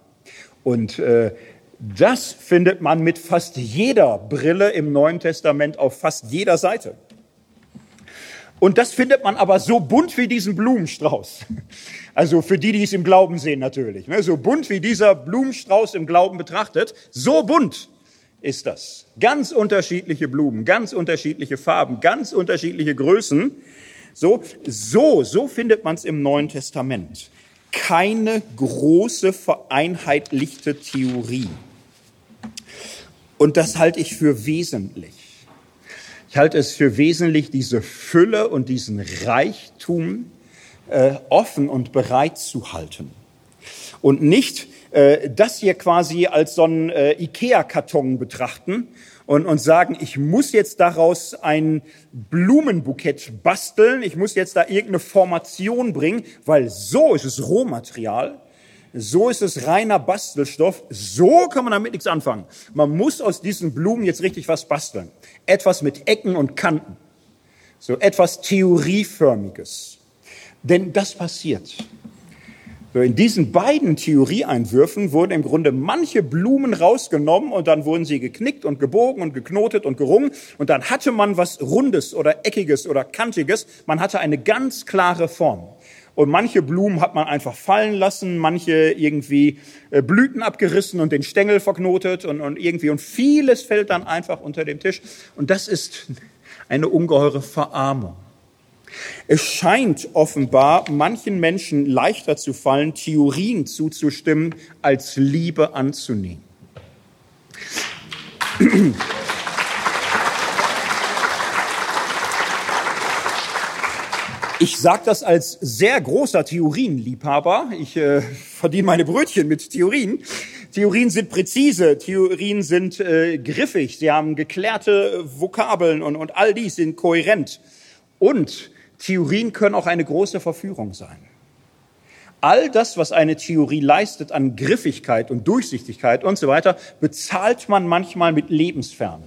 Und äh, das findet man mit fast jeder Brille im Neuen Testament auf fast jeder Seite. Und das findet man aber so bunt wie diesen Blumenstrauß. Also für die, die es im Glauben sehen natürlich. Ne? So bunt wie dieser Blumenstrauß im Glauben betrachtet, so bunt ist das. Ganz unterschiedliche Blumen, ganz unterschiedliche Farben, ganz unterschiedliche Größen. So, so, so findet man es im Neuen Testament. Keine große vereinheitlichte Theorie. Und das halte ich für wesentlich. Ich halte es für wesentlich, diese Fülle und diesen Reichtum äh, offen und bereit zu halten. Und nicht äh, das hier quasi als so einen äh, Ikea-Karton betrachten und, und sagen, ich muss jetzt daraus ein Blumenbukett basteln, ich muss jetzt da irgendeine Formation bringen, weil so ist es Rohmaterial. so ist es reiner Bastelstoff, so kann man damit nichts anfangen. Man muss aus diesen Blumen jetzt richtig was basteln. Etwas mit Ecken und Kanten. So etwas Theorieförmiges. Denn das passiert. So, in diesen beiden Theorieeinwürfen wurden im Grunde manche Blumen rausgenommen und dann wurden sie geknickt und gebogen und geknotet und gerungen und dann hatte man was Rundes oder Eckiges oder Kantiges. Man hatte eine ganz klare Form. Und manche Blumen hat man einfach fallen lassen, manche irgendwie äh, Blüten abgerissen und den Stängel verknotet und, und irgendwie und vieles fällt dann einfach unter dem Tisch. Und das ist eine ungeheure Verarmung. Es scheint offenbar manchen Menschen leichter zu fallen, Theorien zuzustimmen, als Liebe anzunehmen. Ich sage das als sehr großer Theorienliebhaber. Ich äh, verdiene meine Brötchen mit Theorien. Theorien sind präzise, Theorien sind äh, griffig, sie haben geklärte Vokabeln und, und all dies sind kohärent. Und Theorien können auch eine große Verführung sein. All das, was eine Theorie leistet an Griffigkeit und Durchsichtigkeit und so weiter, bezahlt man manchmal mit Lebensferne.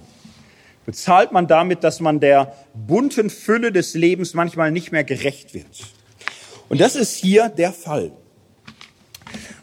Bezahlt man damit, dass man der bunten Fülle des Lebens manchmal nicht mehr gerecht wird. Und das ist hier der Fall.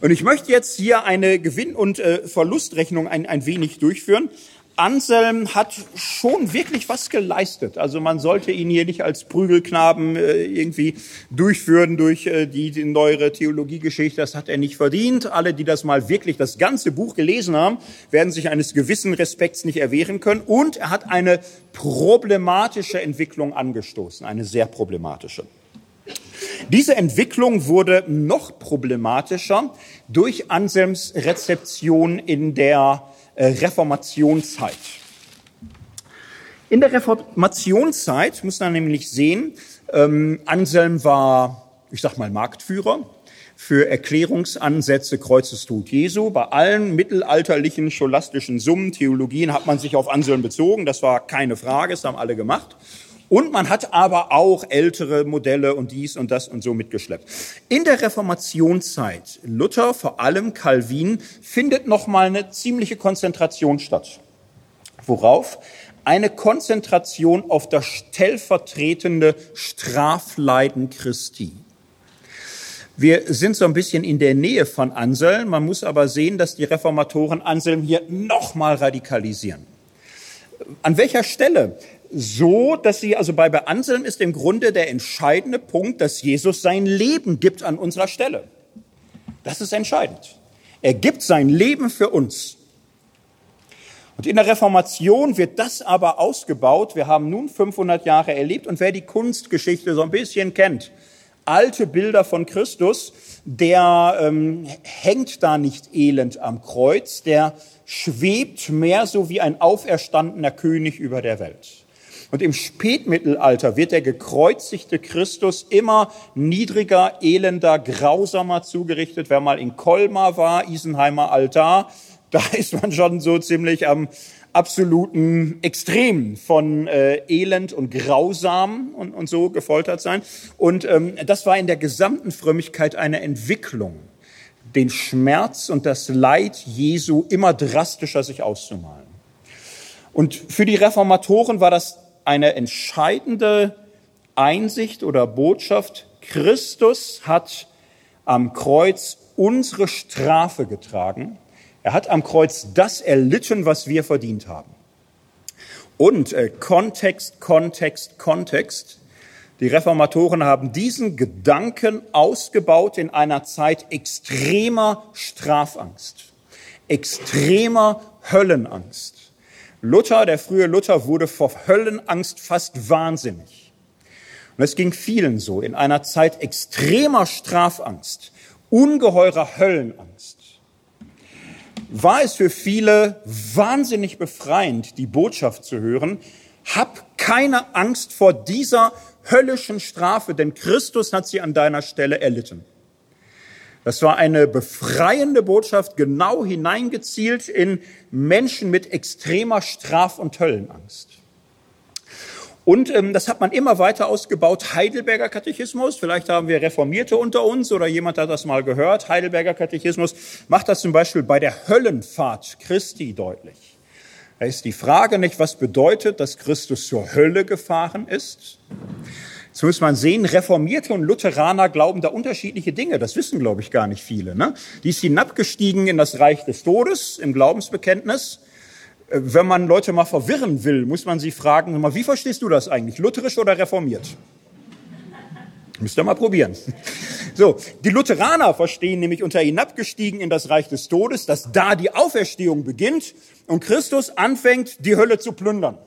Und ich möchte jetzt hier eine Gewinn- und äh, Verlustrechnung ein, ein wenig durchführen. Anselm hat schon wirklich was geleistet. Also man sollte ihn hier nicht als Prügelknaben äh, irgendwie durchführen durch äh, die, neuere Theologiegeschichte. Das hat er nicht verdient. Alle, die das mal wirklich das ganze Buch gelesen haben, werden sich eines gewissen Respekts nicht erwehren können. Und er hat eine problematische Entwicklung angestoßen, eine sehr problematische. Diese Entwicklung wurde noch problematischer durch Anselms Rezeption in der Reformationszeit. In der Reformationszeit muss man nämlich sehen, ähm, Anselm war, ich sag mal, Marktführer für Erklärungsansätze Kreuzestod Jesu. Bei allen mittelalterlichen scholastischen Summen, Theologien hat man sich auf Anselm bezogen. Das war keine Frage, das haben alle gemacht. Und man hat aber auch ältere Modelle und dies und das und so mitgeschleppt. In der Reformationszeit, Luther, vor allem Calvin, findet nochmal eine ziemliche Konzentration statt. Worauf? Eine Konzentration auf das stellvertretende Strafleiden Christi. Wir sind so ein bisschen in der Nähe von Anselm. Man muss aber sehen, dass die Reformatoren Anselm hier nochmal radikalisieren. An welcher Stelle? So, dass sie, also bei Anselm ist im Grunde der entscheidende Punkt, dass Jesus sein Leben gibt an unserer Stelle. Das ist entscheidend. Er gibt sein Leben für uns. Und in der Reformation wird das aber ausgebaut. Wir haben nun 500 Jahre erlebt und wer die Kunstgeschichte so ein bisschen kennt, alte Bilder von Christus, der ähm, hängt da nicht elend am Kreuz, der schwebt mehr so wie ein auferstandener König über der Welt. Und im Spätmittelalter wird der gekreuzigte Christus immer niedriger, elender, grausamer zugerichtet. Wer mal in Colmar war, Isenheimer Altar, *laughs* da ist man schon so ziemlich am absoluten Extrem von äh, Elend und Grausam und, und so gefoltert sein. Und ähm, das war in der gesamten Frömmigkeit eine Entwicklung, den Schmerz und das Leid Jesu immer drastischer sich auszumalen. Und für die Reformatoren war das eine entscheidende Einsicht oder Botschaft. Christus hat am Kreuz unsere Strafe getragen. Er hat am Kreuz das erlitten, was wir verdient haben. Und äh, Kontext, Kontext, Kontext. Die Reformatoren haben diesen Gedanken ausgebaut in einer Zeit extremer Strafangst, extremer Höllenangst. Luther, der frühe Luther, wurde vor Höllenangst fast wahnsinnig. Und es ging vielen so, in einer Zeit extremer Strafangst, ungeheurer Höllenangst, war es für viele wahnsinnig befreiend, die Botschaft zu hören, hab keine Angst vor dieser höllischen Strafe, denn Christus hat sie an deiner Stelle erlitten. Das war eine befreiende Botschaft, genau hineingezielt in Menschen mit extremer Straf- und Höllenangst. Und ähm, das hat man immer weiter ausgebaut. Heidelberger Katechismus, vielleicht haben wir Reformierte unter uns oder jemand hat das mal gehört. Heidelberger Katechismus macht das zum Beispiel bei der Höllenfahrt Christi deutlich. Da ist die Frage nicht, was bedeutet, dass Christus zur Hölle gefahren ist. Jetzt muss man sehen, Reformierte und Lutheraner glauben da unterschiedliche Dinge. Das wissen, glaube ich, gar nicht viele. Ne? Die ist hinabgestiegen in das Reich des Todes im Glaubensbekenntnis wenn man Leute mal verwirren will, muss man sie fragen, wie verstehst du das eigentlich, lutherisch oder reformiert? Müsst ihr mal probieren. *laughs* So, die Lutheraner verstehen nämlich unter hinabgestiegen in das Reich des Todes, dass da die Auferstehung beginnt und Christus anfängt, die Hölle zu plündern.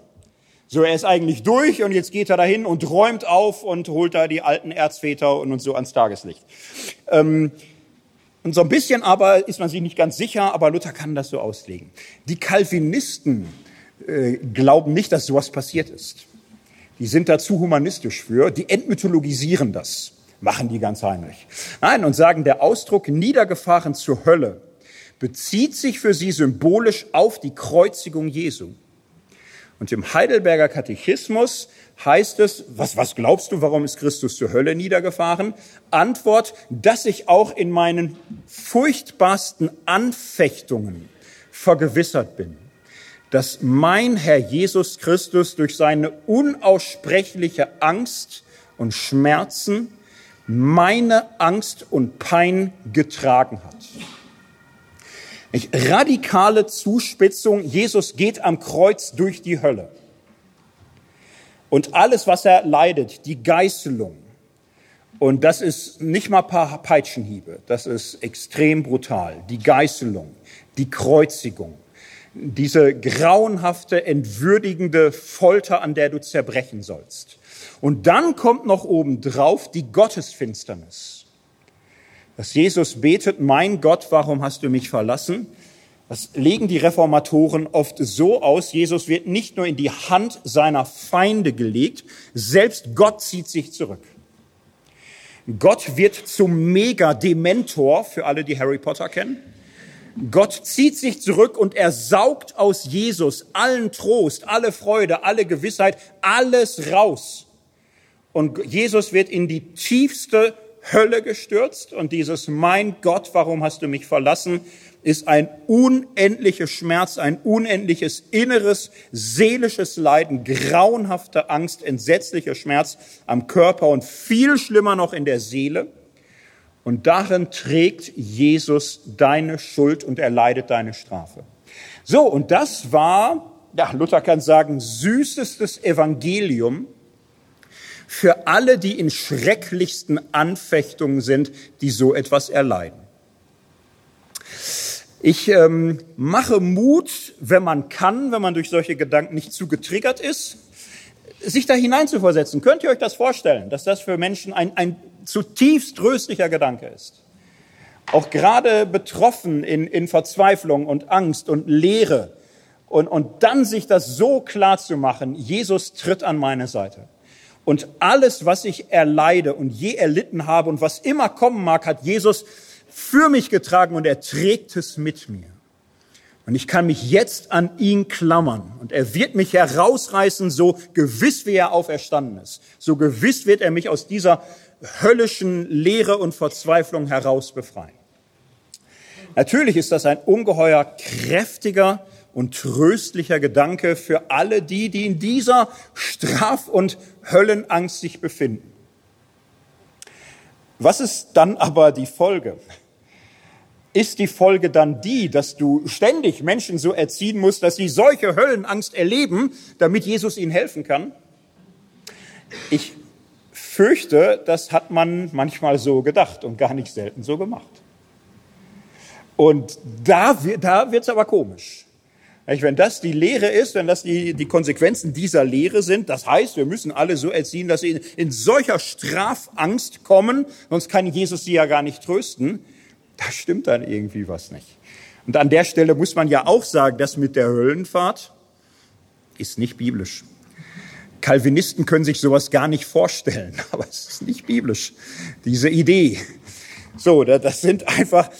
So, er ist eigentlich durch und jetzt geht er dahin und räumt auf und holt da die alten Erzväter und, und so ans Tageslicht. Ähm, und so ein bisschen aber ist man sich nicht ganz sicher, aber Luther kann das so auslegen. Die Calvinisten äh, glauben nicht, dass sowas passiert ist. Die sind da zu humanistisch für, die entmythologisieren das, machen die ganz heimlich. Nein, und sagen, der Ausdruck niedergefahren zur Hölle bezieht sich für sie symbolisch auf die Kreuzigung Jesu. Und im Heidelberger Katechismus heißt es, was, was glaubst du, warum ist Christus zur Hölle niedergefahren? Antwort, dass ich auch in meinen furchtbarsten Anfechtungen vergewissert bin, dass mein Herr Jesus Christus durch seine unaussprechliche Angst und Schmerzen meine Angst und Pein getragen hat. Radikale Zuspitzung, Jesus geht am Kreuz durch die Hölle. Und alles, was er leidet, die Geißelung, und das ist nicht mal paar Peitschenhiebe, das ist extrem brutal, die Geißelung, die Kreuzigung, diese grauenhafte, entwürdigende Folter, an der du zerbrechen sollst. Und dann kommt noch obendrauf die Gottesfinsternis. Dass Jesus betet, mein Gott, warum hast du mich verlassen? Das legen die Reformatoren oft so aus, Jesus wird nicht nur in die Hand seiner Feinde gelegt, selbst Gott zieht sich zurück. Gott wird zum Mega-Dementor für alle, die Harry Potter kennen. Gott zieht sich zurück und er saugt aus Jesus allen Trost, alle Freude, alle Gewissheit, alles raus. Und Jesus wird in die tiefste Hölle gestürzt und dieses Mein Gott, warum hast du mich verlassen, ist ein unendlicher Schmerz, ein unendliches inneres, seelisches Leiden, grauenhafte Angst, entsetzlicher Schmerz am Körper und viel schlimmer noch in der Seele. Und darin trägt Jesus deine Schuld und er leidet deine Strafe. So, und das war, ja, Luther kann sagen, süßestes Evangelium für alle, die in schrecklichsten Anfechtungen sind, die so etwas erleiden. Ich ähm, mache Mut, wenn man kann, wenn man durch solche Gedanken nicht zu getriggert ist, sich da hineinzuversetzen. Könnt ihr euch das vorstellen, dass das für Menschen ein, ein zutiefst tröstlicher Gedanke ist? Auch gerade betroffen in, in Verzweiflung und Angst und Leere. Und, und dann sich das so klar zu machen, Jesus tritt an meine Seite. Und alles, was ich erleide und je erlitten habe und was immer kommen mag, hat Jesus für mich getragen und er trägt es mit mir. Und ich kann mich jetzt an ihn klammern und er wird mich herausreißen, so gewiss wie er auferstanden ist. So gewiss wird er mich aus dieser höllischen Leere und Verzweiflung heraus befreien. Natürlich ist das ein ungeheuer kräftiger und tröstlicher Gedanke für alle die, die in dieser Straf- und Höllenangst sich befinden. Was ist dann aber die Folge? ist die Folge dann die, dass du ständig Menschen so erziehen musst, dass sie solche Höllenangst erleben, damit Jesus ihnen helfen kann? Ich fürchte, das hat man manchmal so gedacht und gar nicht selten so gemacht. Und da, da wird es aber komisch. Wenn das die Lehre ist, wenn das die, die Konsequenzen dieser Lehre sind, das heißt, wir müssen alle so erziehen, dass sie in, in solcher Strafangst kommen, sonst kann Jesus sie ja gar nicht trösten da stimmt dann irgendwie was nicht. Und an der Stelle muss man ja auch sagen, das mit der Höllenfahrt ist nicht biblisch. Calvinisten können sich sowas gar nicht vorstellen, *laughs* aber es ist nicht biblisch, diese Idee. So, das sind einfach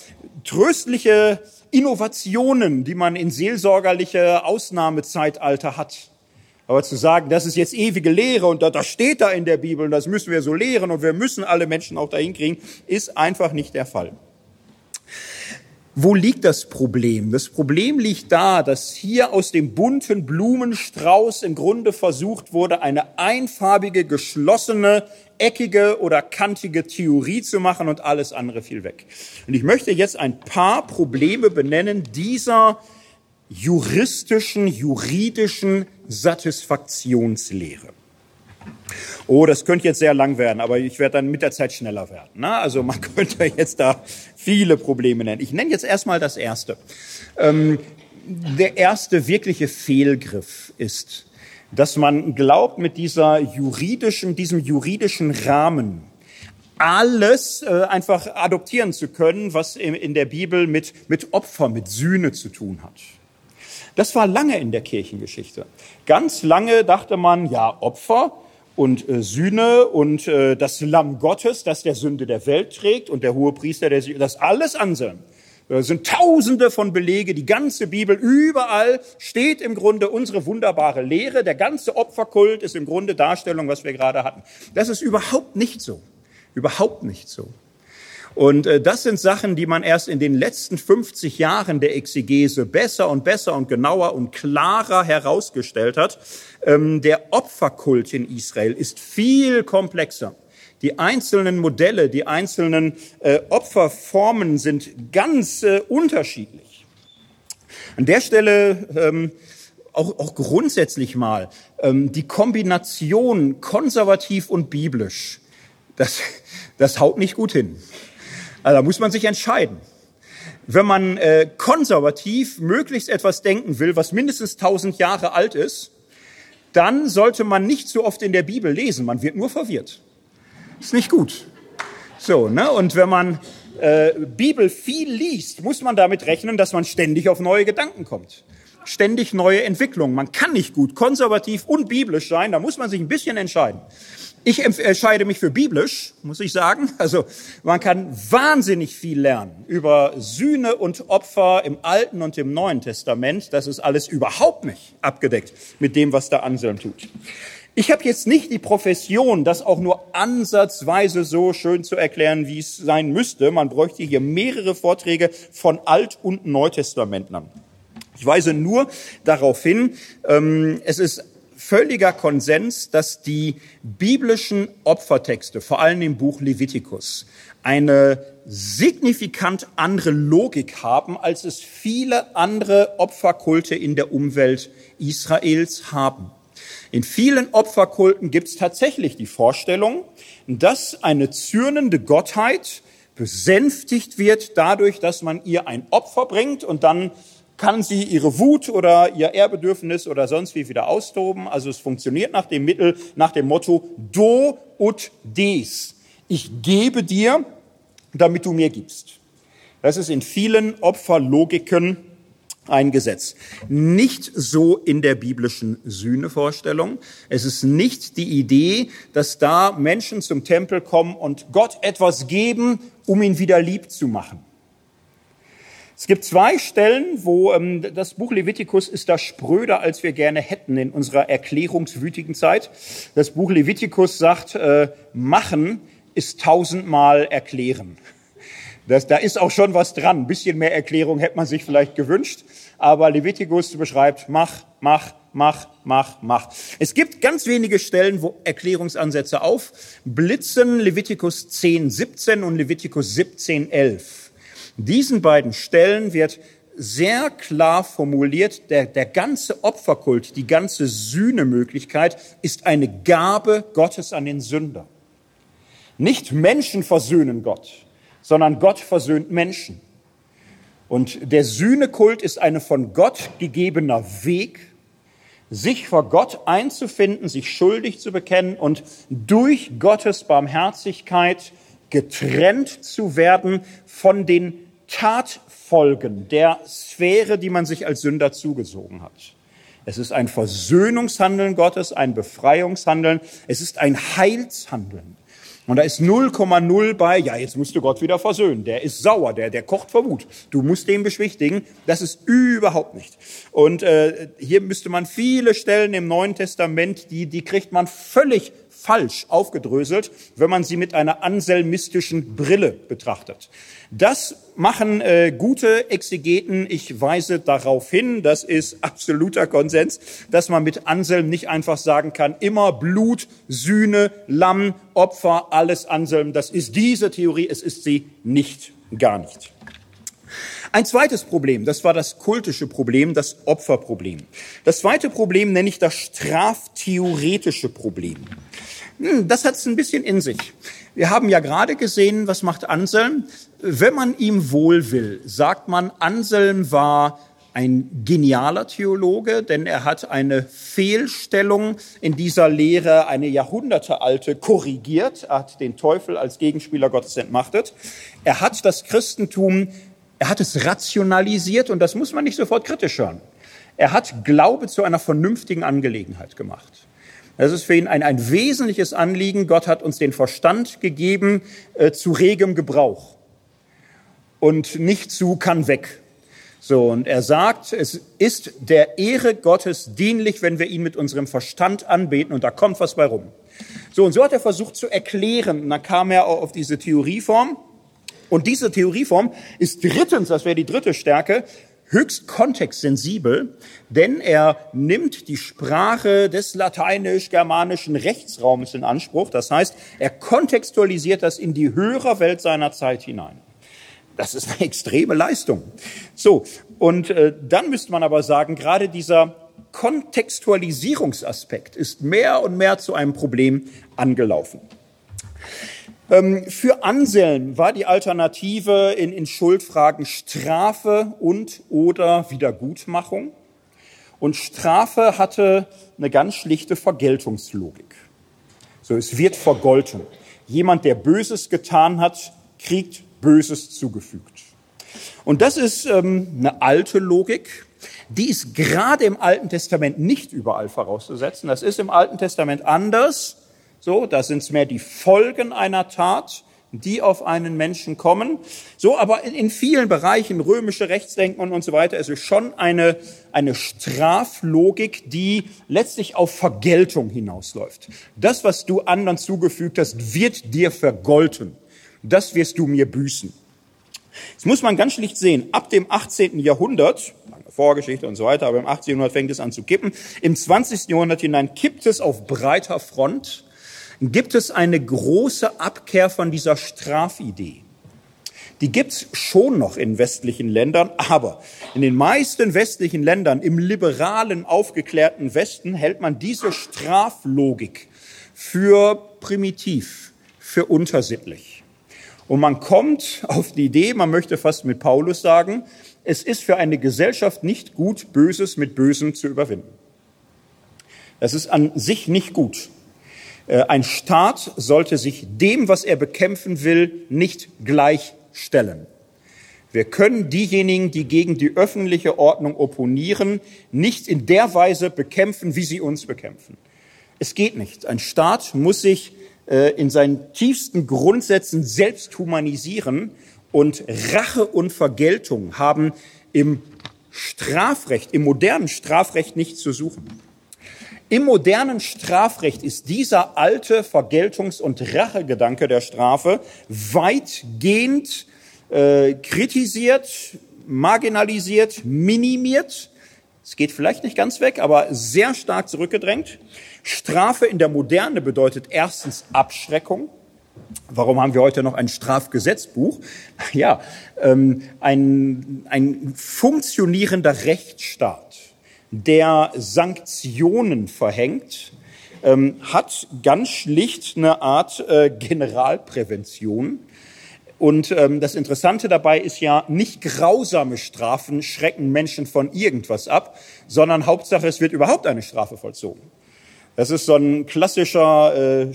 tröstliche Innovationen, die man in seelsorgerliche Ausnahmezeitalter hat. Aber zu sagen, das ist jetzt ewige Lehre und das steht da in der Bibel und das müssen wir so lehren und wir müssen alle Menschen auch dahin kriegen, ist einfach nicht der Fall. Wo liegt das Problem? Das Problem liegt da, dass hier aus dem bunten Blumenstrauß im Grunde versucht wurde, eine einfarbige, geschlossene, eckige oder kantige Theorie zu machen und alles andere fiel weg. Und ich möchte jetzt ein paar Probleme benennen dieser juristischen, juridischen Satisfaktionslehre. Oh, das könnte jetzt sehr lang werden, aber ich werde dann mit der Zeit schneller werden. Ne? Also man *laughs* könnte jetzt da viele Probleme nennen. Ich nenne jetzt erstmal das erste. Ähm, der erste wirkliche Fehlgriff ist, dass man glaubt, mit dieser juridischen, diesem juridischen Rahmen alles äh, einfach adoptieren zu können, was in, in der Bibel mit, mit Opfer, mit Sühne zu tun hat. Das war lange in der Kirchengeschichte. Ganz lange dachte man, ja, Opfer und äh, Sühne und äh, das Lamm Gottes, das der Sünde der Welt trägt und der Hohepriester, der das alles anseln. Es sind tausende von Belege, die ganze Bibel, überall steht im Grunde unsere wunderbare Lehre. Der ganze Opferkult ist im Grunde Darstellung, was wir gerade hatten. Das ist überhaupt nicht so. Überhaupt nicht so. Und äh, das sind Sachen, die man erst in den letzten 50 Jahren der Exegese besser und besser und genauer und klarer herausgestellt hat. Ähm, der Opferkult in Israel ist viel komplexer. Die einzelnen Modelle, die einzelnen äh, Opferformen sind ganz äh, unterschiedlich. An der Stelle ähm, auch, auch grundsätzlich mal ähm, die Kombination konservativ und biblisch, das, das haut nicht gut hin. Also da muss man sich entscheiden. Wenn man äh, konservativ möglichst etwas denken will, was mindestens tausend Jahre alt ist, dann sollte man nicht so oft in der Bibel lesen. Man wird nur verwirrt. Ist nicht gut. So, ne? Und wenn man äh, Bibel viel liest, muss man damit rechnen, dass man ständig auf neue Gedanken kommt. Ständig neue Entwicklungen. Man kann nicht gut konservativ und biblisch sein. Da muss man sich ein bisschen entscheiden. Ich entscheide mich für biblisch, muss ich sagen. *laughs* Also man kann wahnsinnig viel lernen über Sühne und Opfer im Alten und im Neuen Testament. Das ist alles überhaupt nicht abgedeckt mit dem, was der Anselm tut. Ich habe jetzt nicht die Profession, das auch nur ansatzweise so schön zu erklären, wie es sein müsste. Man bräuchte hier mehrere Vorträge von Alt- und Neutestamentlern. Ich weise nur darauf hin, ähm, es ist völliger Konsens, dass die biblischen Opfertexte, vor allem im Buch Levitikus, eine signifikant andere Logik haben, als es viele andere Opferkulte in der Umwelt Israels haben. In vielen Opferkulten gibt es tatsächlich die Vorstellung, dass eine zürnende Gottheit besänftigt wird dadurch, dass man ihr ein Opfer bringt und dann kann sie ihre Wut oder ihr Ehrbedürfnis oder sonst wie wieder austoben. Also es funktioniert nach dem Mittel, nach dem Motto do ut des. Ich gebe dir, damit du mir gibst. Das ist in vielen Opferlogiken ein Gesetz. Nicht so in der biblischen Sühnevorstellung. Es ist nicht die Idee, dass da Menschen zum Tempel kommen und Gott etwas geben, um ihn wieder lieb zu machen. Es gibt zwei Stellen, wo ähm, das Buch Levitikus ist da spröder, als wir gerne hätten in unserer erklärungswütigen Zeit. Das Buch Levitikus sagt, äh, machen ist tausendmal erklären. Das, da ist auch schon was dran. Ein bisschen mehr Erklärung hätte man sich vielleicht gewünscht. Aber Levitikus beschreibt, mach, mach, mach, mach, mach. Es gibt ganz wenige Stellen, wo Erklärungsansätze aufblitzen. Levitikus 10, 17 und Levitikus 17, 11. Diesen beiden Stellen wird sehr klar formuliert, der, der ganze Opferkult, die ganze Sühnemöglichkeit ist eine Gabe Gottes an den Sünder. Nicht Menschen versöhnen Gott, sondern Gott versöhnt Menschen. Und der Sühnekult ist eine von Gott gegebener Weg, sich vor Gott einzufinden, sich schuldig zu bekennen und durch Gottes Barmherzigkeit getrennt zu werden von den Tatfolgen der Sphäre, die man sich als Sünder zugesogen hat. Es ist ein Versöhnungshandeln Gottes, ein Befreiungshandeln, es ist ein Heilshandeln. Und da ist 0,0 bei, ja, jetzt musst du Gott wieder versöhnen. Der ist sauer, der, der kocht vor Wut. Du musst den beschwichtigen. Das ist überhaupt nicht. Und äh, hier müsste man viele Stellen im Neuen Testament, die, die kriegt man völlig falsch aufgedröselt, wenn man sie mit einer anselmistischen Brille betrachtet. Das machen äh, gute Exegeten. Ich weise darauf hin, das ist absoluter Konsens, dass man mit Anselm nicht einfach sagen kann, immer Blut, Sühne, Lamm, Opfer, alles Anselm. Das ist diese Theorie, es ist sie nicht, gar nicht. Ein zweites Problem, das war das kultische Problem, das Opferproblem. Das zweite Problem nenne ich das straftheoretische Problem. Hm, das hat es ein bisschen in sich. Wir haben ja gerade gesehen, was macht Anselm? Wenn man ihm wohl will, sagt man, Anselm war ein genialer Theologe, denn er hat eine Fehlstellung in dieser Lehre, eine jahrhundertealte, korrigiert. Er hat den Teufel als Gegenspieler Gottes entmachtet. Er hat das Christentum er hat es rationalisiert und das muss man nicht sofort kritisch hören. Er hat Glaube zu einer vernünftigen Angelegenheit gemacht. Das ist für ihn ein, ein wesentliches Anliegen. Gott hat uns den Verstand gegeben äh, zu regem Gebrauch und nicht zu kann weg. So, und er sagt, es ist der Ehre Gottes dienlich, wenn wir ihn mit unserem Verstand anbeten und da kommt was bei rum. So, und so hat er versucht zu erklären. Und dann kam er auch auf diese Theorieform. Und diese Theorieform ist drittens, das wäre die dritte Stärke, höchst kontextsensibel, denn er nimmt die Sprache des lateinisch-germanischen Rechtsraums in Anspruch. Das heißt, er kontextualisiert das in die höhere Welt seiner Zeit hinein. Das ist eine *laughs* extreme Leistung. So, und äh, dann müsste man aber sagen, gerade dieser Kontextualisierungsaspekt ist mehr und mehr zu einem Problem angelaufen. Ähm, für Anselm war die Alternative in, in Schuldfragen Strafe und oder Wiedergutmachung. Und Strafe hatte eine ganz schlichte Vergeltungslogik. So, es wird vergolten. Jemand, der Böses getan hat, kriegt Böses zugefügt. Und das ist ähm, eine alte Logik. Die ist gerade im Alten Testament nicht überall vorauszusetzen. Das ist im Alten Testament anders. So, da sind es mehr die Folgen einer Tat, die auf einen Menschen kommen. So, aber in, in vielen Bereichen, römische Rechtsdenken und so weiter, ist es schon eine, eine Straflogik, die letztlich auf Vergeltung hinausläuft. Das, was du anderen zugefügt hast, wird dir vergolten. Das wirst du mir büßen. Das muss man ganz schlicht sehen. Ab dem 18. Jahrhundert, Vorgeschichte und so weiter, aber im 18. Jahrhundert fängt es an zu kippen. Im 20. Jahrhundert hinein kippt es auf breiter Front gibt es eine große Abkehr von dieser Strafidee. Die gibt's schon noch in westlichen Ländern, aber in den meisten westlichen Ländern, im liberalen, aufgeklärten Westen, hält man diese Straflogik für primitiv, für untersittlich. Und man kommt auf die Idee, man möchte fast mit Paulus sagen, es ist für eine Gesellschaft nicht gut, Böses mit Bösem zu überwinden. Das ist an sich nicht gut. Äh, ein Staat sollte sich dem, was er bekämpfen will, nicht gleichstellen. Wir können diejenigen, die gegen die öffentliche Ordnung opponieren, nicht in der Weise bekämpfen, wie sie uns bekämpfen. Es geht nicht. Ein Staat muss sich in seinen tiefsten Grundsätzen selbst humanisieren und Rache und Vergeltung haben im Strafrecht, im modernen Strafrecht nichts zu suchen. Im modernen Strafrecht ist dieser alte Vergeltungs- und Rachegedanke der Strafe weitgehend äh, kritisiert, marginalisiert, minimiert. Es geht vielleicht nicht ganz weg, aber sehr stark zurückgedrängt. Strafe in der Moderne bedeutet erstens Abschreckung. Warum haben wir heute noch ein Strafgesetzbuch? *laughs* Ja, ähm, ein, ein funktionierender Rechtsstaat der Sanktionen verhängt, ähm, hat ganz schlicht eine Art äh, Generalprävention. Und ähm, das Interessante dabei ist ja, nicht grausame Strafen schrecken Menschen von irgendwas ab, sondern Hauptsache, es wird überhaupt eine Strafe vollzogen. Das ist so ein klassischer, äh,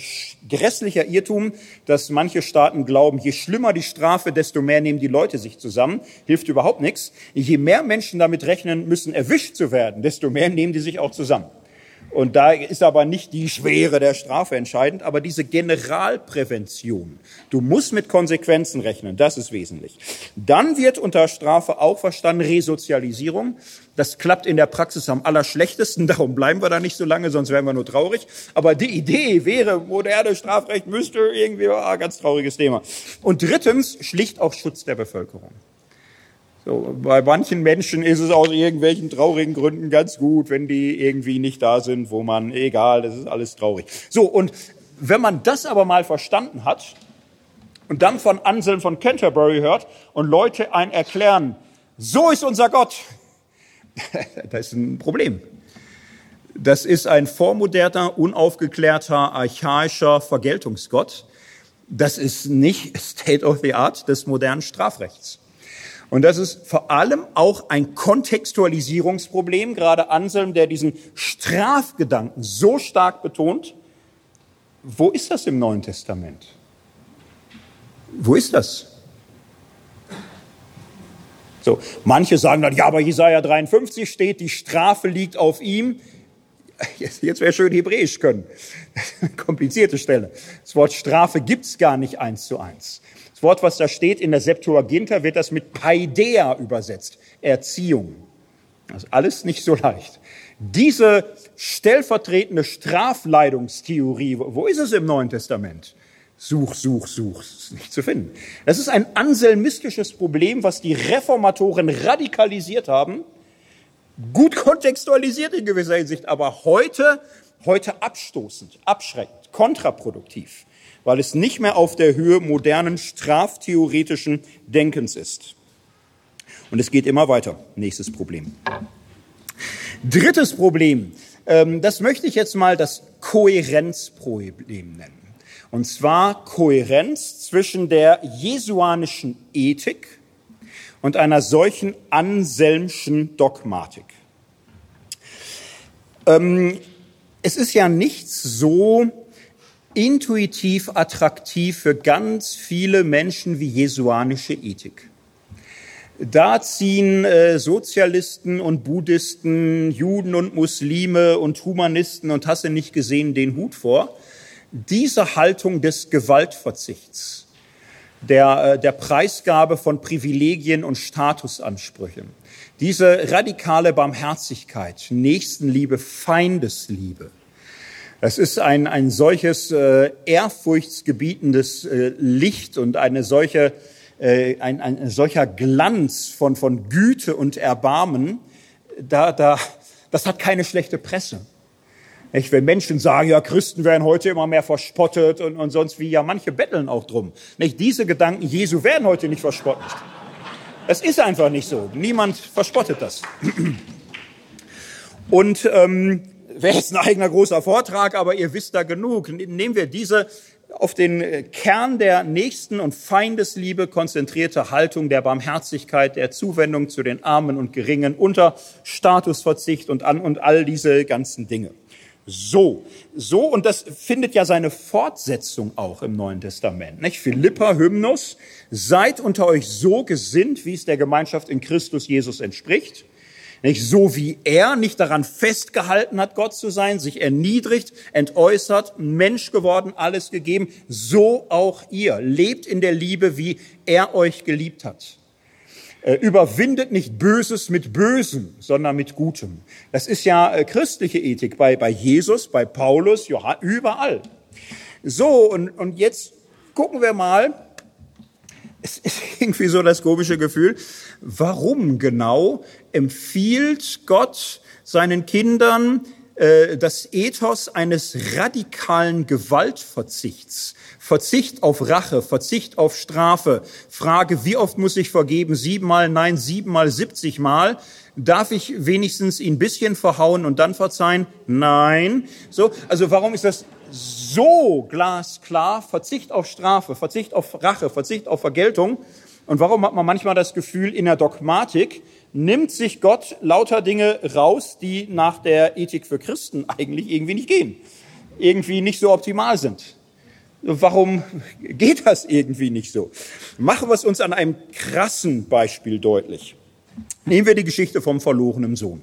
grässlicher Irrtum, dass manche Staaten glauben, je schlimmer die Strafe, desto mehr nehmen die Leute sich zusammen. Hilft überhaupt nichts. Je mehr Menschen damit rechnen müssen, erwischt zu werden, desto mehr nehmen die sich auch zusammen. Und da ist aber nicht die Schwere der Strafe entscheidend, aber diese Generalprävention. Du musst mit Konsequenzen rechnen, das ist wesentlich. Dann wird unter Strafe auch verstanden Resozialisierung. Das klappt in der Praxis am allerschlechtesten, *laughs* darum bleiben wir da nicht so lange, sonst wären wir nur traurig. Aber die Idee wäre, moderne Strafrecht müsste irgendwie, ah, ganz trauriges Thema. Und drittens, schlicht auch Schutz der Bevölkerung. So, bei manchen Menschen ist es aus irgendwelchen traurigen Gründen ganz gut, wenn die irgendwie nicht da sind, wo man, egal, das ist alles traurig. So, und wenn man das aber mal verstanden hat und dann von Anselm von Canterbury hört und Leute ein erklären, so ist unser Gott, *laughs* das ist ein Problem. Das ist ein vormoderner, unaufgeklärter, archaischer Vergeltungsgott. Das ist nicht *laughs* State of the Art des modernen Strafrechts. Und das ist vor allem auch ein Kontextualisierungsproblem, gerade Anselm, der diesen Strafgedanken so stark betont. Wo ist das im Neuen Testament? Wo ist das? So, manche sagen dann, ja, aber Jesaja 53 steht, die Strafe liegt auf ihm. Jetzt, jetzt wäre schön Hebräisch können. *laughs* Komplizierte Stelle. Das Wort Strafe gibt's gar nicht eins zu eins. Das Wort, was da steht in der Septuaginta, wird das mit Paideia übersetzt. Erziehung. Das ist alles nicht so leicht. Diese stellvertretende Strafleidungstheorie, wo ist es im Neuen Testament? Such, such, such, ist nicht zu finden. Das ist ein anselmistisches Problem, was die Reformatoren radikalisiert haben, gut kontextualisiert in gewisser Hinsicht, aber heute, heute abstoßend, abschreckend, kontraproduktiv weil es nicht mehr auf der Höhe modernen straftheoretischen Denkens ist. Und es geht immer weiter. Nächstes Problem. Drittes Problem. Ähm, das möchte ich jetzt mal das Kohärenzproblem nennen. Und zwar Kohärenz zwischen der jesuanischen Ethik und einer solchen Anselmschen Dogmatik. Ähm, es ist ja nicht so, intuitiv attraktiv für ganz viele Menschen wie jesuanische Ethik. Da ziehen äh, Sozialisten und Buddhisten, Juden und Muslime und Humanisten und hast du nicht gesehen den Hut vor. Diese Haltung des Gewaltverzichts, der, äh, der Preisgabe von Privilegien und Statusansprüchen, diese radikale Barmherzigkeit, Nächstenliebe, Feindesliebe, es ist ein, ein solches äh, ehrfurchtsgebietendes äh, Licht und eine solche, äh, ein, ein solcher Glanz von, von Güte und Erbarmen, da, da, das hat keine schlechte Presse. Nicht? Wenn Menschen sagen, ja, Christen werden heute immer mehr verspottet und, und sonst wie, ja, manche betteln auch drum. Nicht? Diese Gedanken Jesu werden heute nicht verspottet. Es ist einfach nicht so. Niemand verspottet das. Und ähm, wäre jetzt ein eigener großer Vortrag, aber ihr wisst da genug. Nehmen wir diese auf den Kern der Nächsten und Feindesliebe konzentrierte Haltung der Barmherzigkeit, der Zuwendung zu den Armen und Geringen unter Statusverzicht und an und all diese ganzen Dinge. So, so, und das findet ja seine Fortsetzung auch im Neuen Testament. Nicht? Philippa Hymnus, seid unter euch so gesinnt, wie es der Gemeinschaft in Christus Jesus entspricht nicht? So wie er nicht daran festgehalten hat, Gott zu sein, sich erniedrigt, entäußert, Mensch geworden, alles gegeben, so auch ihr. Lebt in der Liebe, wie er euch geliebt hat. Äh, überwindet nicht Böses mit Bösem, sondern mit Gutem. Das ist ja äh, christliche Ethik bei, bei Jesus, bei Paulus, überall. So, und, und jetzt gucken wir mal, es ist *laughs* irgendwie so das komische Gefühl, warum genau empfiehlt Gott seinen Kindern äh, das Ethos eines radikalen Gewaltverzichts. Verzicht auf Rache, Verzicht auf Strafe. Frage, wie oft muss ich vergeben? Siebenmal, nein, siebenmal, siebzigmal. Darf ich wenigstens ihn ein bisschen verhauen und dann verzeihen? Nein. So, also warum ist das so glasklar? Verzicht auf Strafe, Verzicht auf Rache, Verzicht auf Vergeltung. Und warum hat man manchmal das Gefühl, in der Dogmatik nimmt sich Gott lauter Dinge raus, die nach der Ethik für Christen eigentlich irgendwie nicht gehen, irgendwie nicht so optimal sind? Warum geht das irgendwie nicht so? Machen wir es uns an einem krassen Beispiel deutlich. Nehmen wir die Geschichte vom verlorenen Sohn.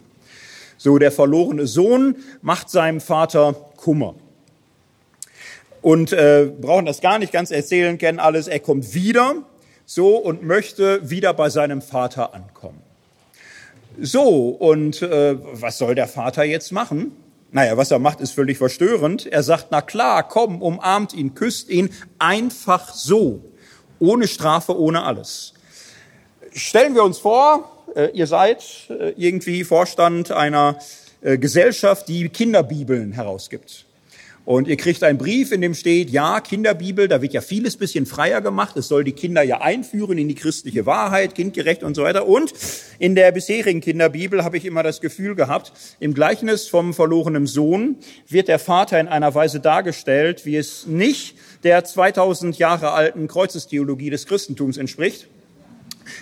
So, der verlorene Sohn macht seinem Vater Kummer. Und äh, brauchen das gar nicht ganz erzählen, kennen alles. Er kommt wieder, so, und möchte wieder bei seinem Vater ankommen. So, und äh, was soll der Vater jetzt machen? Naja, was er macht, ist völlig verstörend. Er sagt, na klar, komm, umarmt ihn, küsst ihn, einfach so, ohne Strafe, ohne alles. Stellen wir uns vor, äh, ihr seid äh, irgendwie Vorstand einer äh, Gesellschaft, die Kinderbibeln herausgibt. Und ihr kriegt einen Brief, in dem steht, ja, Kinderbibel, da wird ja vieles bisschen freier gemacht. Es soll die Kinder ja einführen in die christliche Wahrheit, kindgerecht und so weiter. Und in der bisherigen Kinderbibel habe ich immer das Gefühl gehabt, im Gleichnis vom verlorenen Sohn wird der Vater in einer Weise dargestellt, wie es nicht der 2000 Jahre alten Kreuzestheologie des Christentums entspricht.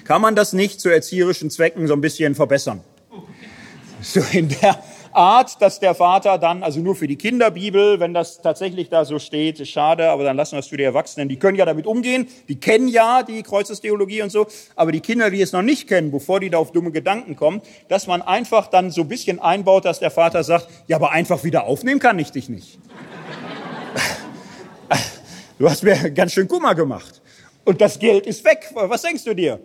Kann man das nicht zu erzieherischen Zwecken so ein bisschen verbessern? So in der Art, dass der Vater dann, also nur für die Kinderbibel, wenn das tatsächlich da so steht, ist schade, aber dann lassen wir es für die Erwachsenen. Die können ja damit umgehen, die kennen ja die Kreuzestheologie und so, aber die Kinder, die es noch nicht kennen, bevor die da auf dumme Gedanken kommen, dass man einfach dann so ein bisschen einbaut, dass der Vater sagt, ja, aber einfach wieder aufnehmen kann ich dich nicht. Du hast mir ganz schön Kummer gemacht. Und das Geld ist weg. Was denkst du dir?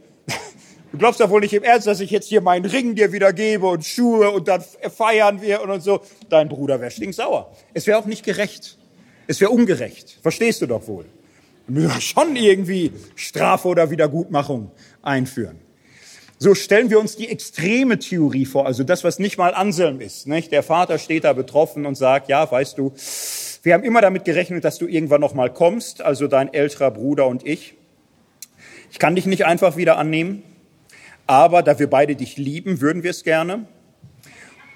Du glaubst doch wohl nicht im Ernst, dass ich jetzt hier meinen Ring dir wieder gebe und Schuhe und dann feiern wir und so. Dein Bruder wäre stinksauer. Es wäre auch nicht gerecht. Es wäre ungerecht. Verstehst du doch wohl. Wir müssen schon irgendwie Strafe oder Wiedergutmachung einführen. So stellen wir uns die extreme Theorie vor, also das, was nicht mal Anselm ist. Nicht? Der Vater steht da betroffen und sagt, ja, weißt du, wir haben immer damit gerechnet, dass du irgendwann noch mal kommst, also dein älterer Bruder und ich. Ich kann dich nicht einfach wieder annehmen. Aber da wir beide dich lieben, würden wir es gerne.